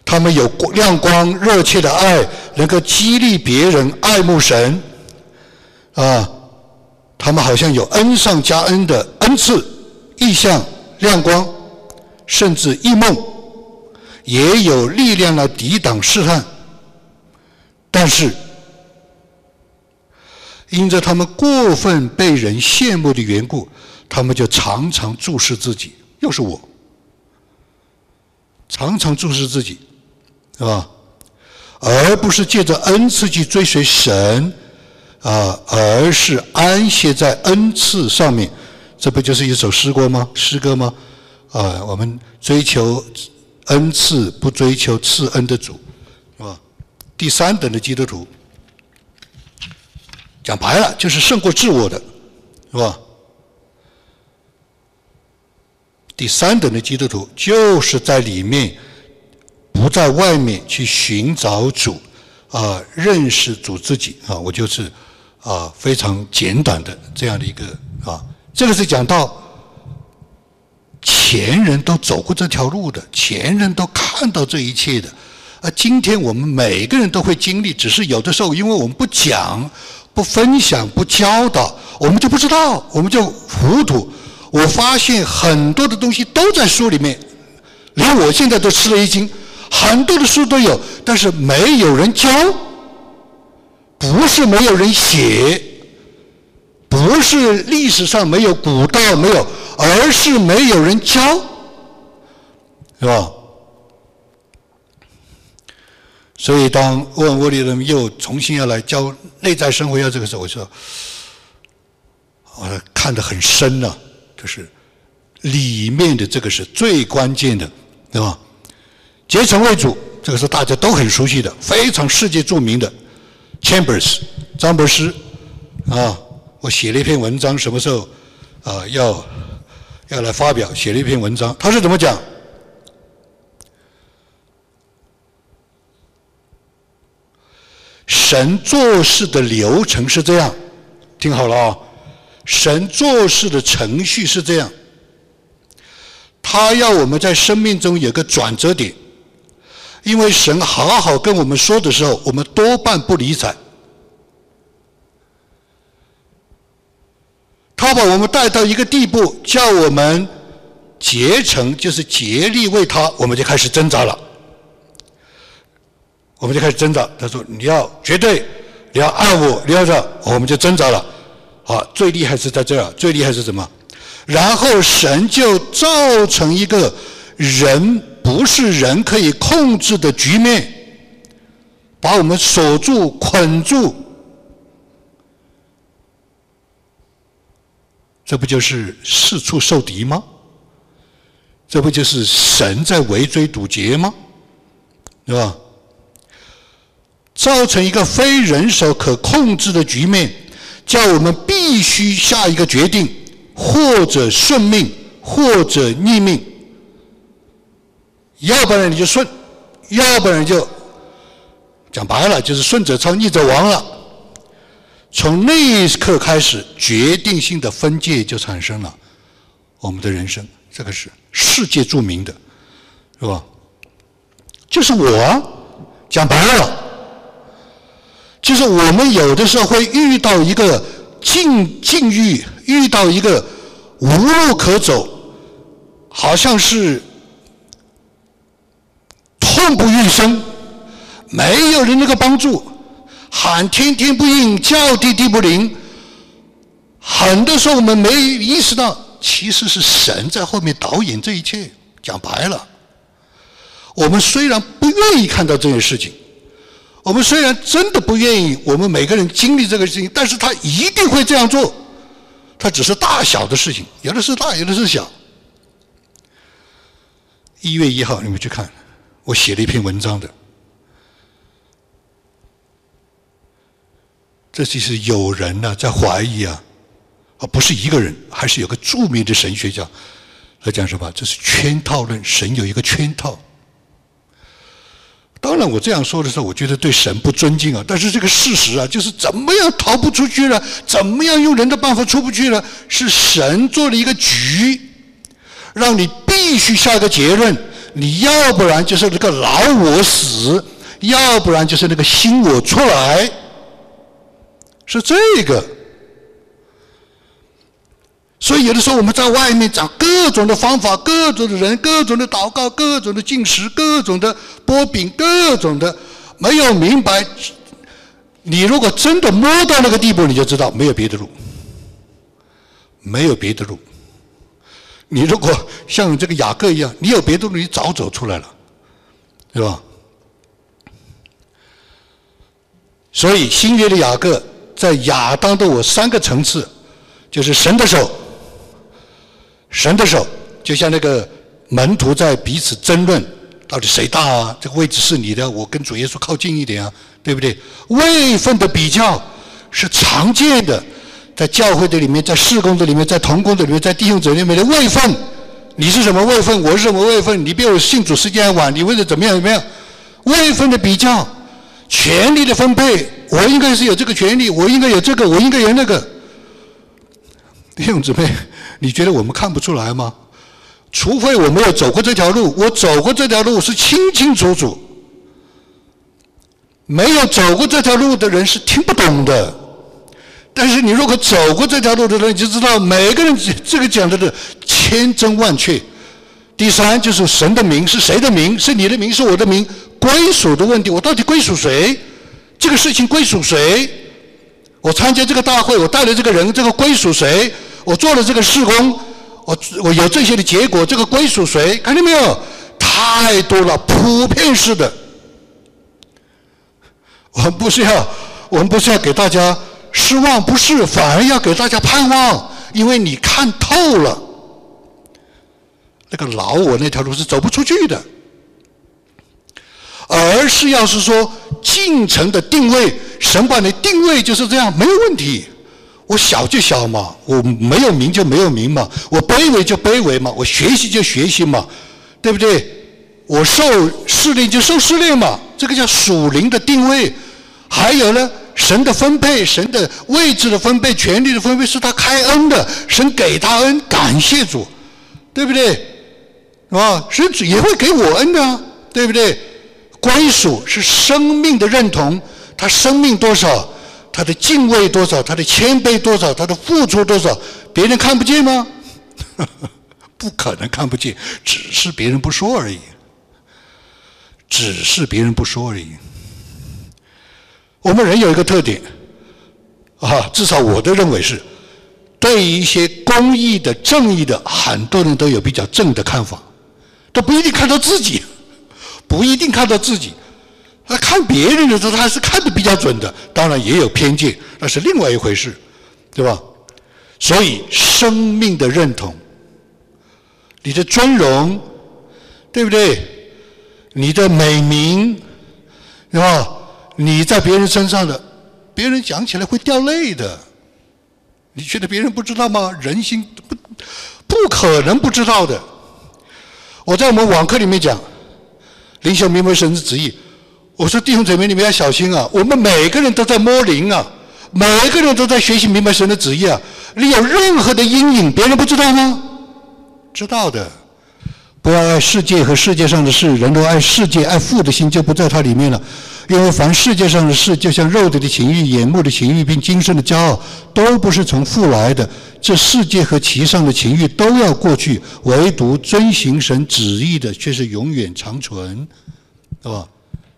他们有亮光、热切的爱，能够激励别人爱慕神，啊，他们好像有恩上加恩的恩赐、意象、亮光，甚至异梦，也有力量来抵挡试探，但是。因着他们过分被人羡慕的缘故，他们就常常注视自己，又是我，常常注视自己，是吧？而不是借着恩赐去追随神，啊，而是安歇在恩赐上面。这不就是一首诗歌吗？诗歌吗？啊，我们追求恩赐，不追求赐恩的主，是吧？第三等的基督徒。讲白了，就是胜过自我的，是吧？第三等的基督徒，就是在里面，不在外面去寻找主，啊，认识主自己啊。我就是啊，非常简短的这样的一个啊，这个是讲到前人都走过这条路的，前人都看到这一切的，啊，今天我们每个人都会经历，只是有的时候因为我们不讲。不分享、不教导，我们就不知道，我们就糊涂。我发现很多的东西都在书里面，连我现在都吃了一惊。很多的书都有，但是没有人教，不是没有人写，不是历史上没有古道没有，而是没有人教，是吧？所以，当问沃利人又重新要来教内在生活要这个时候，我说，我看得很深了，就是里面的这个是最关键的，对吧？结成为主，这个是大家都很熟悉的，非常世界著名的 Chambers 张伯斯啊，我写了一篇文章，什么时候啊要要来发表？写了一篇文章，他是怎么讲？神做事的流程是这样，听好了啊！神做事的程序是这样，他要我们在生命中有个转折点，因为神好好跟我们说的时候，我们多半不理睬。他把我们带到一个地步，叫我们竭诚，就是竭力为他，我们就开始挣扎了。我们就开始挣扎。他说：“你要绝对，你要爱我，你要这，我们就挣扎了。好，最厉害是在这儿，最厉害是什么？然后神就造成一个人不是人可以控制的局面，把我们锁住、捆住。这不就是四处受敌吗？这不就是神在围追堵截吗？对吧？”造成一个非人手可控制的局面，叫我们必须下一个决定，或者顺命，或者逆命。要不然你就顺，要不然就讲白了就是顺者昌，逆者亡了。从那一刻开始，决定性的分界就产生了。我们的人生，这个是世界著名的，是吧？就是我讲白了。就是我们有的时候会遇到一个境境遇，遇到一个无路可走，好像是痛不欲生，没有人能够帮助，喊天天不应，叫地地不灵。很多时候我们没意识到，其实是神在后面导演这一切。讲白了，我们虽然不愿意看到这件事情。我们虽然真的不愿意，我们每个人经历这个事情，但是他一定会这样做。他只是大小的事情，有的是大，有的是小。一月一号，你们去看，我写了一篇文章的。这就是有人呢在怀疑啊，啊，不是一个人，还是有个著名的神学家，他讲什么？这是圈套论，神有一个圈套。当然，我这样说的时候，我觉得对神不尊敬啊。但是这个事实啊，就是怎么样逃不出去了？怎么样用人的办法出不去了？是神做了一个局，让你必须下个结论，你要不然就是那个老我死，要不然就是那个新我出来，是这个。所以有的时候我们在外面找各种的方法，各种的人，各种的祷告，各种的进食，各种的波饼，各种的没有明白。你如果真的摸到那个地步，你就知道没有别的路，没有别的路。你如果像这个雅各一样，你有别的路，你早走出来了，对吧？所以新约的雅各在亚当的我三个层次，就是神的手。神的手，就像那个门徒在彼此争论，到底谁大啊？这个位置是你的，我跟主耶稣靠近一点啊，对不对？位分的比较是常见的，在教会的里面，在事工的里面，在同工的里面，在弟兄姊妹里面的位分，你是什么位分？我是什么位分？你比我信主时间还晚，你为了怎么样怎么样？位分的比较，权力的分配，我应该是有这个权利，我应该有这个，我应该有那个，弟兄姊妹。你觉得我们看不出来吗？除非我没有走过这条路，我走过这条路是清清楚楚。没有走过这条路的人是听不懂的。但是你如果走过这条路的人，你就知道每个人这个讲的的千真万确。第三就是神的名是谁的名？是你的名，是我的名，归属的问题。我到底归属谁？这个事情归属谁？我参加这个大会，我带的这个人，这个归属谁？我做了这个事工，我我有这些的结果，这个归属谁？看见没有？太多了，普遍式的。我们不是要，我们不是要给大家失望，不是，反而要给大家盼望，因为你看透了，那个老我那条路是走不出去的，而是要是说进程的定位，神把你定位就是这样，没有问题。我小就小嘛，我没有名就没有名嘛，我卑微就卑微嘛，我学习就学习嘛，对不对？我受试炼就受试炼嘛，这个叫属灵的定位。还有呢，神的分配，神的位置的分配，权力的分配是他开恩的，神给他恩，感谢主，对不对？是吧？神也会给我恩的，对不对？归属是生命的认同，他生命多少？他的敬畏多少，他的谦卑多少，他的付出多少，别人看不见吗？不可能看不见，只是别人不说而已。只是别人不说而已。我们人有一个特点，啊，至少我都认为是，对于一些公益的、正义的，很多人都有比较正的看法，都不一定看到自己，不一定看到自己。他看别人的时候，他是看的比较准的，当然也有偏见，那是另外一回事，对吧？所以生命的认同，你的尊荣，对不对？你的美名，对吧？你在别人身上的，别人讲起来会掉泪的。你觉得别人不知道吗？人心不不可能不知道的。我在我们网课里面讲，灵修明白神之旨意。我说弟兄姊妹，你们要小心啊！我们每个人都在摸灵啊，每个人都在学习明白神的旨意啊。你有任何的阴影，别人不知道吗？知道的。不要爱世界和世界上的事，人都爱世界、爱父的心就不在它里面了。因为凡世界上的事，就像肉体的情欲、眼目的情欲，并今生的骄傲，都不是从父来的。这世界和其上的情欲都要过去，唯独遵行神旨意的，却是永远长存，是吧？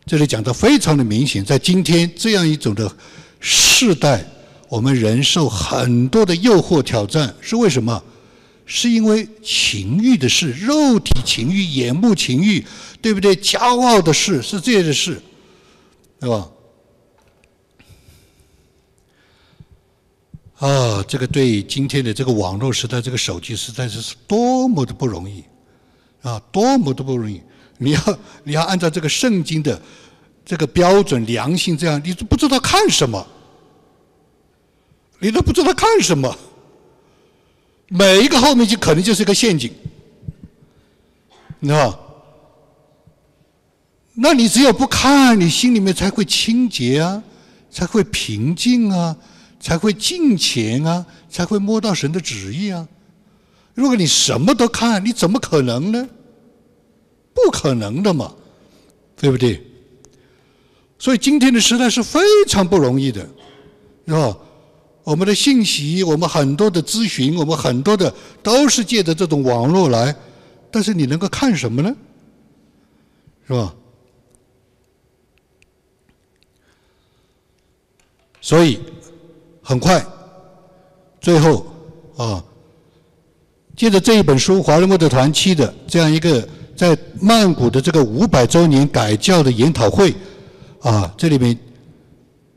这里讲的非常的明显，在今天这样一种的世代，我们人受很多的诱惑挑战，是为什么？是因为情欲的事，肉体情欲、眼目情欲，对不对？骄傲的事，是这样的事，对吧？啊，这个对今天的这个网络时代，这个手机实在是多么的不容易，啊，多么的不容易。你要你要按照这个圣经的这个标准良心这样，你都不知道看什么，你都不知道看什么，每一个后面就可能就是一个陷阱，你知道那你只有不看，你心里面才会清洁啊，才会平静啊，才会敬虔啊，才会摸到神的旨意啊。如果你什么都看，你怎么可能呢？不可能的嘛，对不对？所以今天的时代是非常不容易的，是吧？我们的信息，我们很多的咨询，我们很多的都是借着这种网络来，但是你能够看什么呢？是吧？所以很快，最后啊，借着这一本书《华人莫德团期的这样一个在曼谷的这个五百周年改教的研讨会。啊，这里面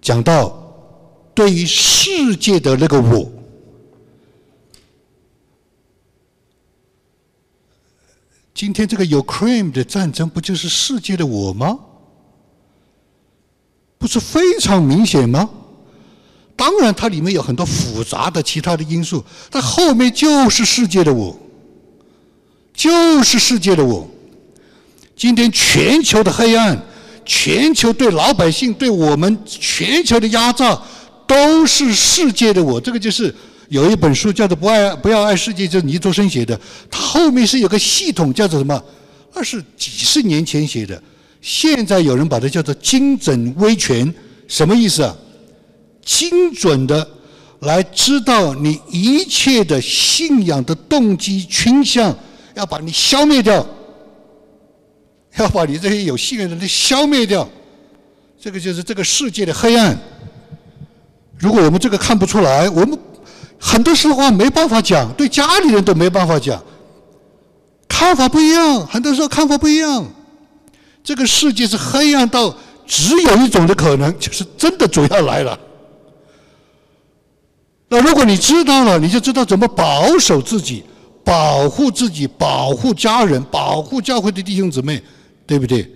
讲到对于世界的那个我，今天这个 Ukraine 的战争不就是世界的我吗？不是非常明显吗？当然，它里面有很多复杂的其他的因素，但后面就是世界的我，就是世界的我。今天全球的黑暗。全球对老百姓、对我们全球的压榨，都是世界的我。这个就是有一本书叫做《不爱不要爱世界》，就是倪卓生写的。他后面是有个系统叫做什么？那是几十年前写的。现在有人把它叫做精准威权，什么意思啊？精准的来知道你一切的信仰的动机倾向，要把你消灭掉。要把你这些有信仰的人消灭掉，这个就是这个世界的黑暗。如果我们这个看不出来，我们很多实话没办法讲，对家里人都没办法讲。看法不一样，很多时候看法不一样。这个世界是黑暗到只有一种的可能，就是真的主要来了。那如果你知道了，你就知道怎么保守自己、保护自己、保护家人、保护教会的弟兄姊妹。对不对？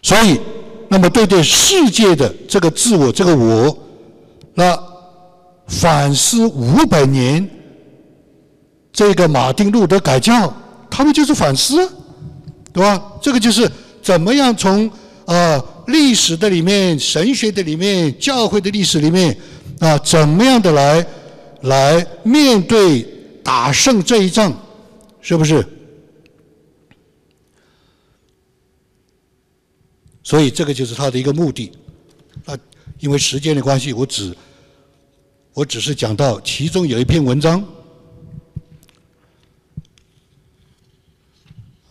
所以，那么对待世界的这个自我，这个我，那反思五百年，这个马丁路德改教，他们就是反思，对吧？这个就是怎么样从啊历史的里面、神学的里面、教会的历史里面啊，怎么样的来来面对打胜这一仗，是不是？所以这个就是他的一个目的，啊，因为时间的关系，我只我只是讲到其中有一篇文章，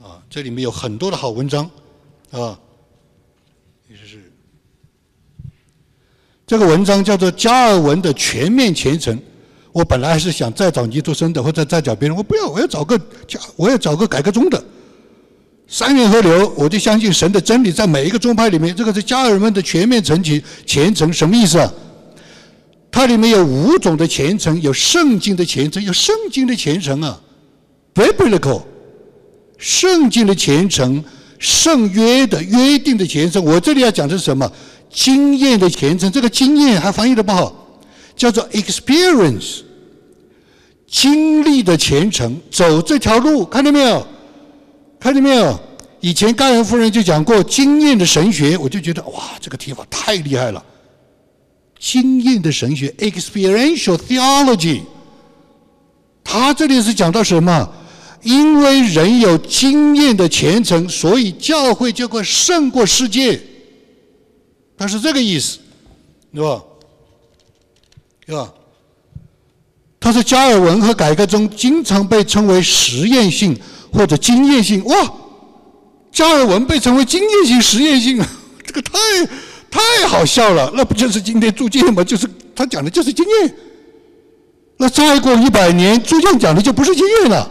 啊，这里面有很多的好文章，啊，就是这个文章叫做加尔文的全面虔诚。我本来还是想再找尼托生的，或者再找别人，我不要，我要找个家，我要找个改革宗的。三源河流，我就相信神的真理在每一个宗派里面。这个是家人们的全面成全虔诚，什么意思啊？它里面有五种的虔诚，有圣经的虔诚，有圣经的虔诚啊，biblical，圣经的虔诚，圣约的约定的虔诚。我这里要讲的是什么？经验的虔诚。这个经验还翻译的不好，叫做 experience，经历的虔诚，走这条路，看见没有？看见没有？以前盖恩夫人就讲过经验的神学，我就觉得哇，这个提法太厉害了。经验的神学 （experiential theology），他这里是讲到什么？因为人有经验的虔诚，所以教会就会胜过世界。他是这个意思，对吧？对吧？他是加尔文和改革中经常被称为实验性。或者经验性哇，加尔文被称为经验性实验性，这个太太好笑了。那不就是今天铸剑吗？就是他讲的就是经验。那再过一百年，铸剑讲的就不是经验了。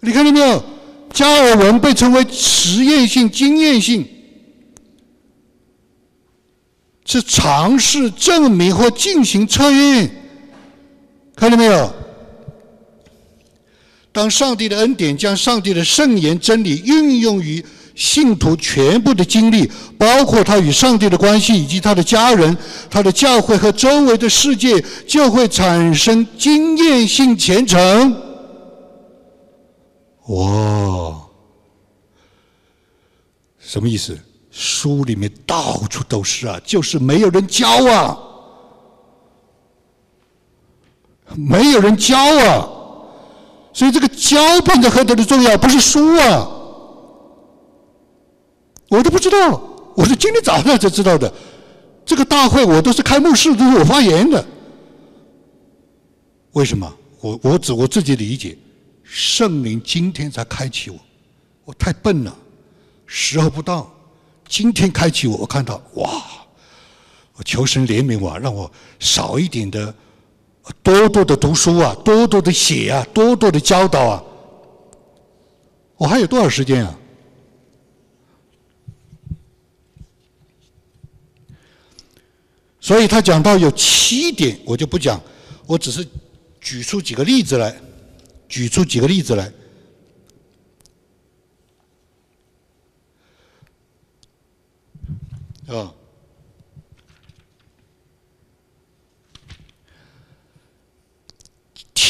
你看见没有？加尔文被称为实验性、经验性，是尝试证明或进行测验。看到没有？当上帝的恩典将上帝的圣言真理运用于信徒全部的经历，包括他与上帝的关系，以及他的家人、他的教会和周围的世界，就会产生经验性虔诚。哇，什么意思？书里面到处都是啊，就是没有人教啊。没有人教啊，所以这个教变得何等的重要，不是书啊，我都不知道，我是今天早上才知道的。这个大会我都是开幕式，都是我发言的。为什么？我我只我自己理解，圣灵今天才开启我，我太笨了，时候不到，今天开启我，我看到哇，我求神怜悯我，让我少一点的，多多的读书啊，多多的写啊，多多的教导啊，我还有多少时间啊？所以他讲到有七点，我就不讲，我只是举出几个例子来，举出几个例子来，啊，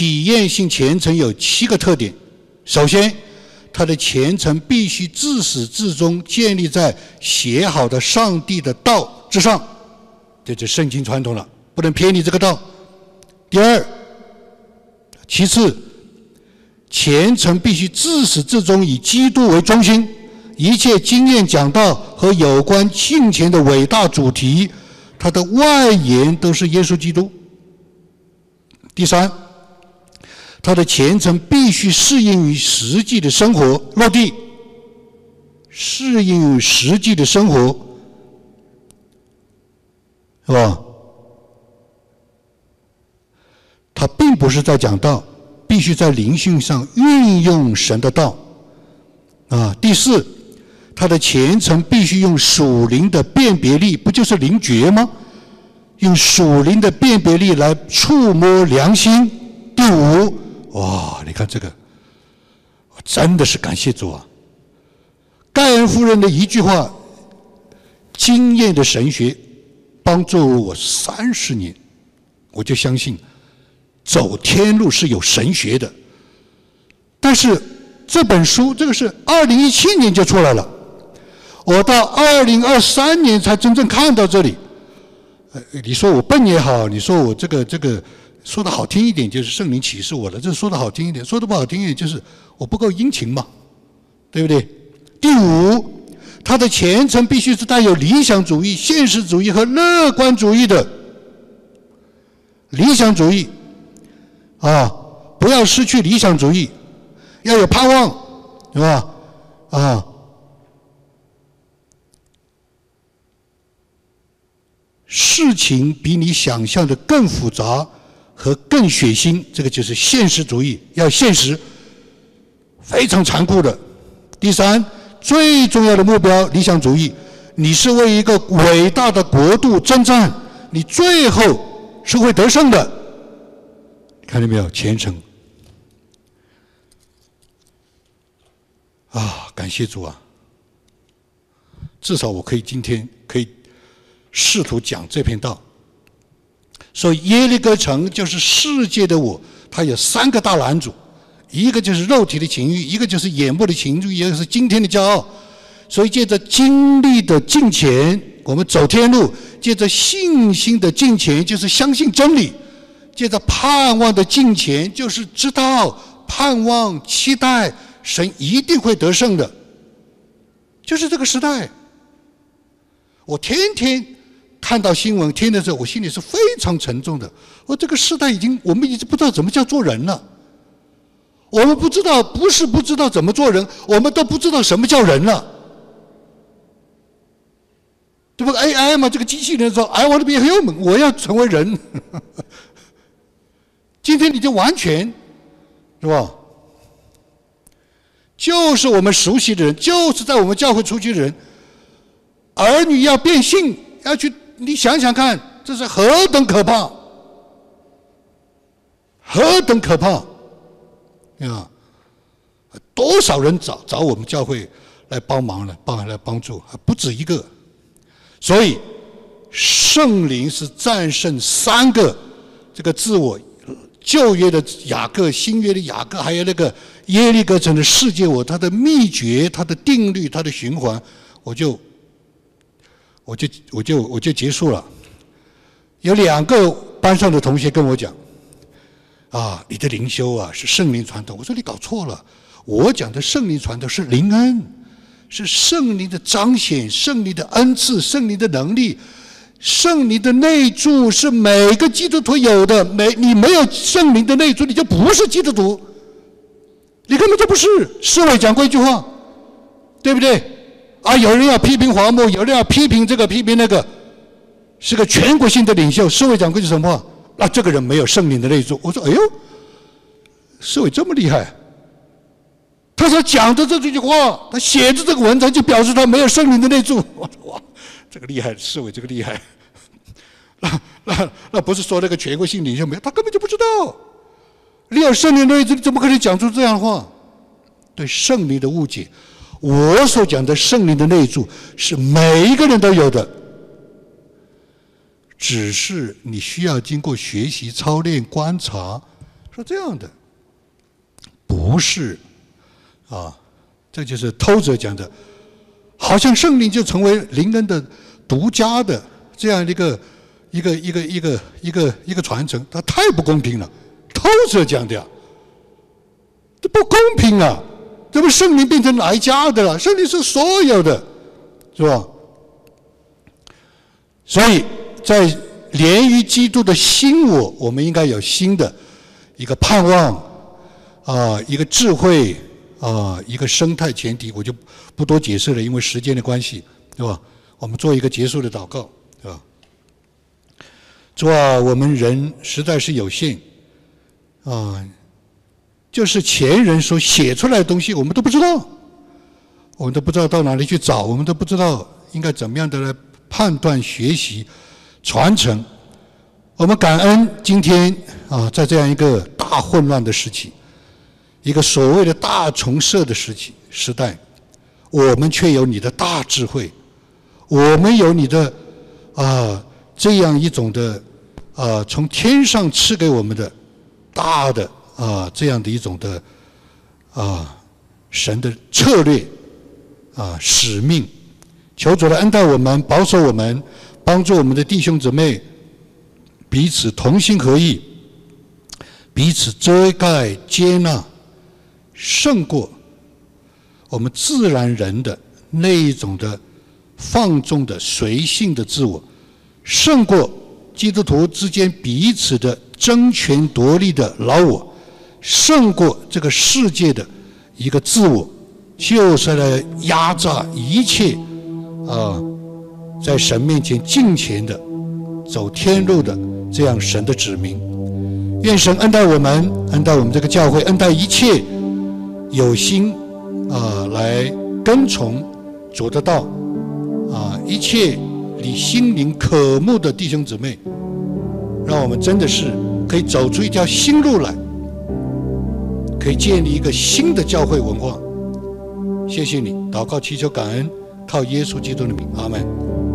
体验性虔诚有七个特点。首先，他的虔诚必须自始至终建立在写好的上帝的道之上。这就圣经传统了，不能偏离这个道。第二，其次，虔诚必须自始至终以基督为中心，一切经验讲道和有关敬虔的伟大主题，它的外延都是耶稣基督。第三，他的虔诚必须适应于实际的生活落地，适应于实际的生活。是吧？他并不是在讲道，必须在灵性上运用神的道。啊，第四，他的虔诚必须用属灵的辨别力，不就是灵觉吗？用属灵的辨别力来触摸良心。第五，哇，你看这个，真的是感谢主啊！盖恩夫人的一句话，经验的神学。帮助我三十年，我就相信走天路是有神学的。但是这本书，这个是二零一七年就出来了，我到二零二三年才真正看到这里。呃，你说我笨也好，你说我这个这个说的好听一点，就是圣灵启示我的；这说的好听一点，说的不好听一点，就是我不够殷勤嘛，对不对？第五。他的虔诚必须是带有理想主义、现实主义和乐观主义的。理想主义，啊，不要失去理想主义，要有盼望，是吧？啊，事情比你想象的更复杂和更血腥，这个就是现实主义，要现实，非常残酷的。第三。最重要的目标，理想主义，你是为一个伟大的国度征战，你最后是会得胜的。看见没有？虔诚。啊，感谢主啊！至少我可以今天可以试图讲这篇道。所以耶利哥城就是世界的我，它有三个大男主。一个就是肉体的情欲，一个就是眼目的情欲，一个是今天的骄傲。所以借着经历的金钱，我们走天路；借着信心的金钱，就是相信真理；借着盼望的金钱，就是知道、盼望、期待神一定会得胜的。就是这个时代，我天天看到新闻，听的时候，我心里是非常沉重的。我这个时代已经，我们已经不知道怎么叫做人了。我们不知道，不是不知道怎么做人，我们都不知道什么叫人了，对不？AI 嘛，这个机器人说：“I want to be human，我要成为人。”今天你就完全，是吧？就是我们熟悉的人，就是在我们教会出去的人，儿女要变性，要去，你想想看，这是何等可怕，何等可怕！啊，多少人找找我们教会来帮忙了，帮来帮助，还不止一个。所以圣灵是战胜三个这个自我旧约的雅各、新约的雅各，还有那个耶利哥城的世界我，它的秘诀、它的定律、它的循环，我就我就我就我就结束了。有两个班上的同学跟我讲。啊，你的灵修啊是圣灵传统。我说你搞错了，我讲的圣灵传统是灵恩，是圣灵的彰显，圣灵的恩赐，圣灵的能力，圣灵的内住是每个基督徒有的。没你没有圣灵的内住，你就不是基督徒，你根本就不是。侍卫讲过一句话，对不对？啊，有人要批评黄木，有人要批评这个，批评那个，是个全国性的领袖。市委讲过句什么？那这个人没有圣灵的内住。我说：“哎呦，市委这么厉害！他说讲的这这句话，他写的这个文章就表示他没有圣灵的内住。我说：“哇，这个厉害，市委这个厉害。那那那不是说那个全国性领袖没有？他根本就不知道。你有圣灵的内住，你怎么可能讲出这样的话？对圣灵的误解。我所讲的圣灵的内住，是每一个人都有的。”只是你需要经过学习、操练、观察，是这样的，不是啊？这就是偷者讲的，好像圣灵就成为灵恩的独家的这样一个一个一个一个一个一个传承，它太不公平了。偷者讲的，这不公平啊！这不圣灵变成哪一家的了？圣灵是所有的，是吧？所以。在连于基督的新我，我们应该有新的一个盼望啊，一个智慧啊，一个生态前提，我就不多解释了，因为时间的关系，对吧？我们做一个结束的祷告，对吧？主啊，我们人实在是有限啊，就是前人所写出来的东西，我们都不知道，我们都不知道到哪里去找，我们都不知道应该怎么样的来判断学习。传承，我们感恩今天啊，在这样一个大混乱的时期，一个所谓的大重设的时期时代，我们却有你的大智慧，我们有你的啊这样一种的啊从天上赐给我们的大的啊这样的一种的啊神的策略啊使命，求主来恩待我们，保守我们。帮助我们的弟兄姊妹彼此同心合意，彼此遮盖接纳，胜过我们自然人的那一种的放纵的随性的自我，胜过基督徒之间彼此的争权夺利的老我，胜过这个世界的一个自我，就是来压榨一切啊。在神面前敬虔的走天路的这样神的指明，愿神恩待我们，恩待我们这个教会，恩待一切有心啊来跟从主的道啊，一切你心灵渴慕的弟兄姊妹，让我们真的是可以走出一条新路来，可以建立一个新的教会文化。谢谢你，祷告祈求感恩，靠耶稣基督的名，阿门。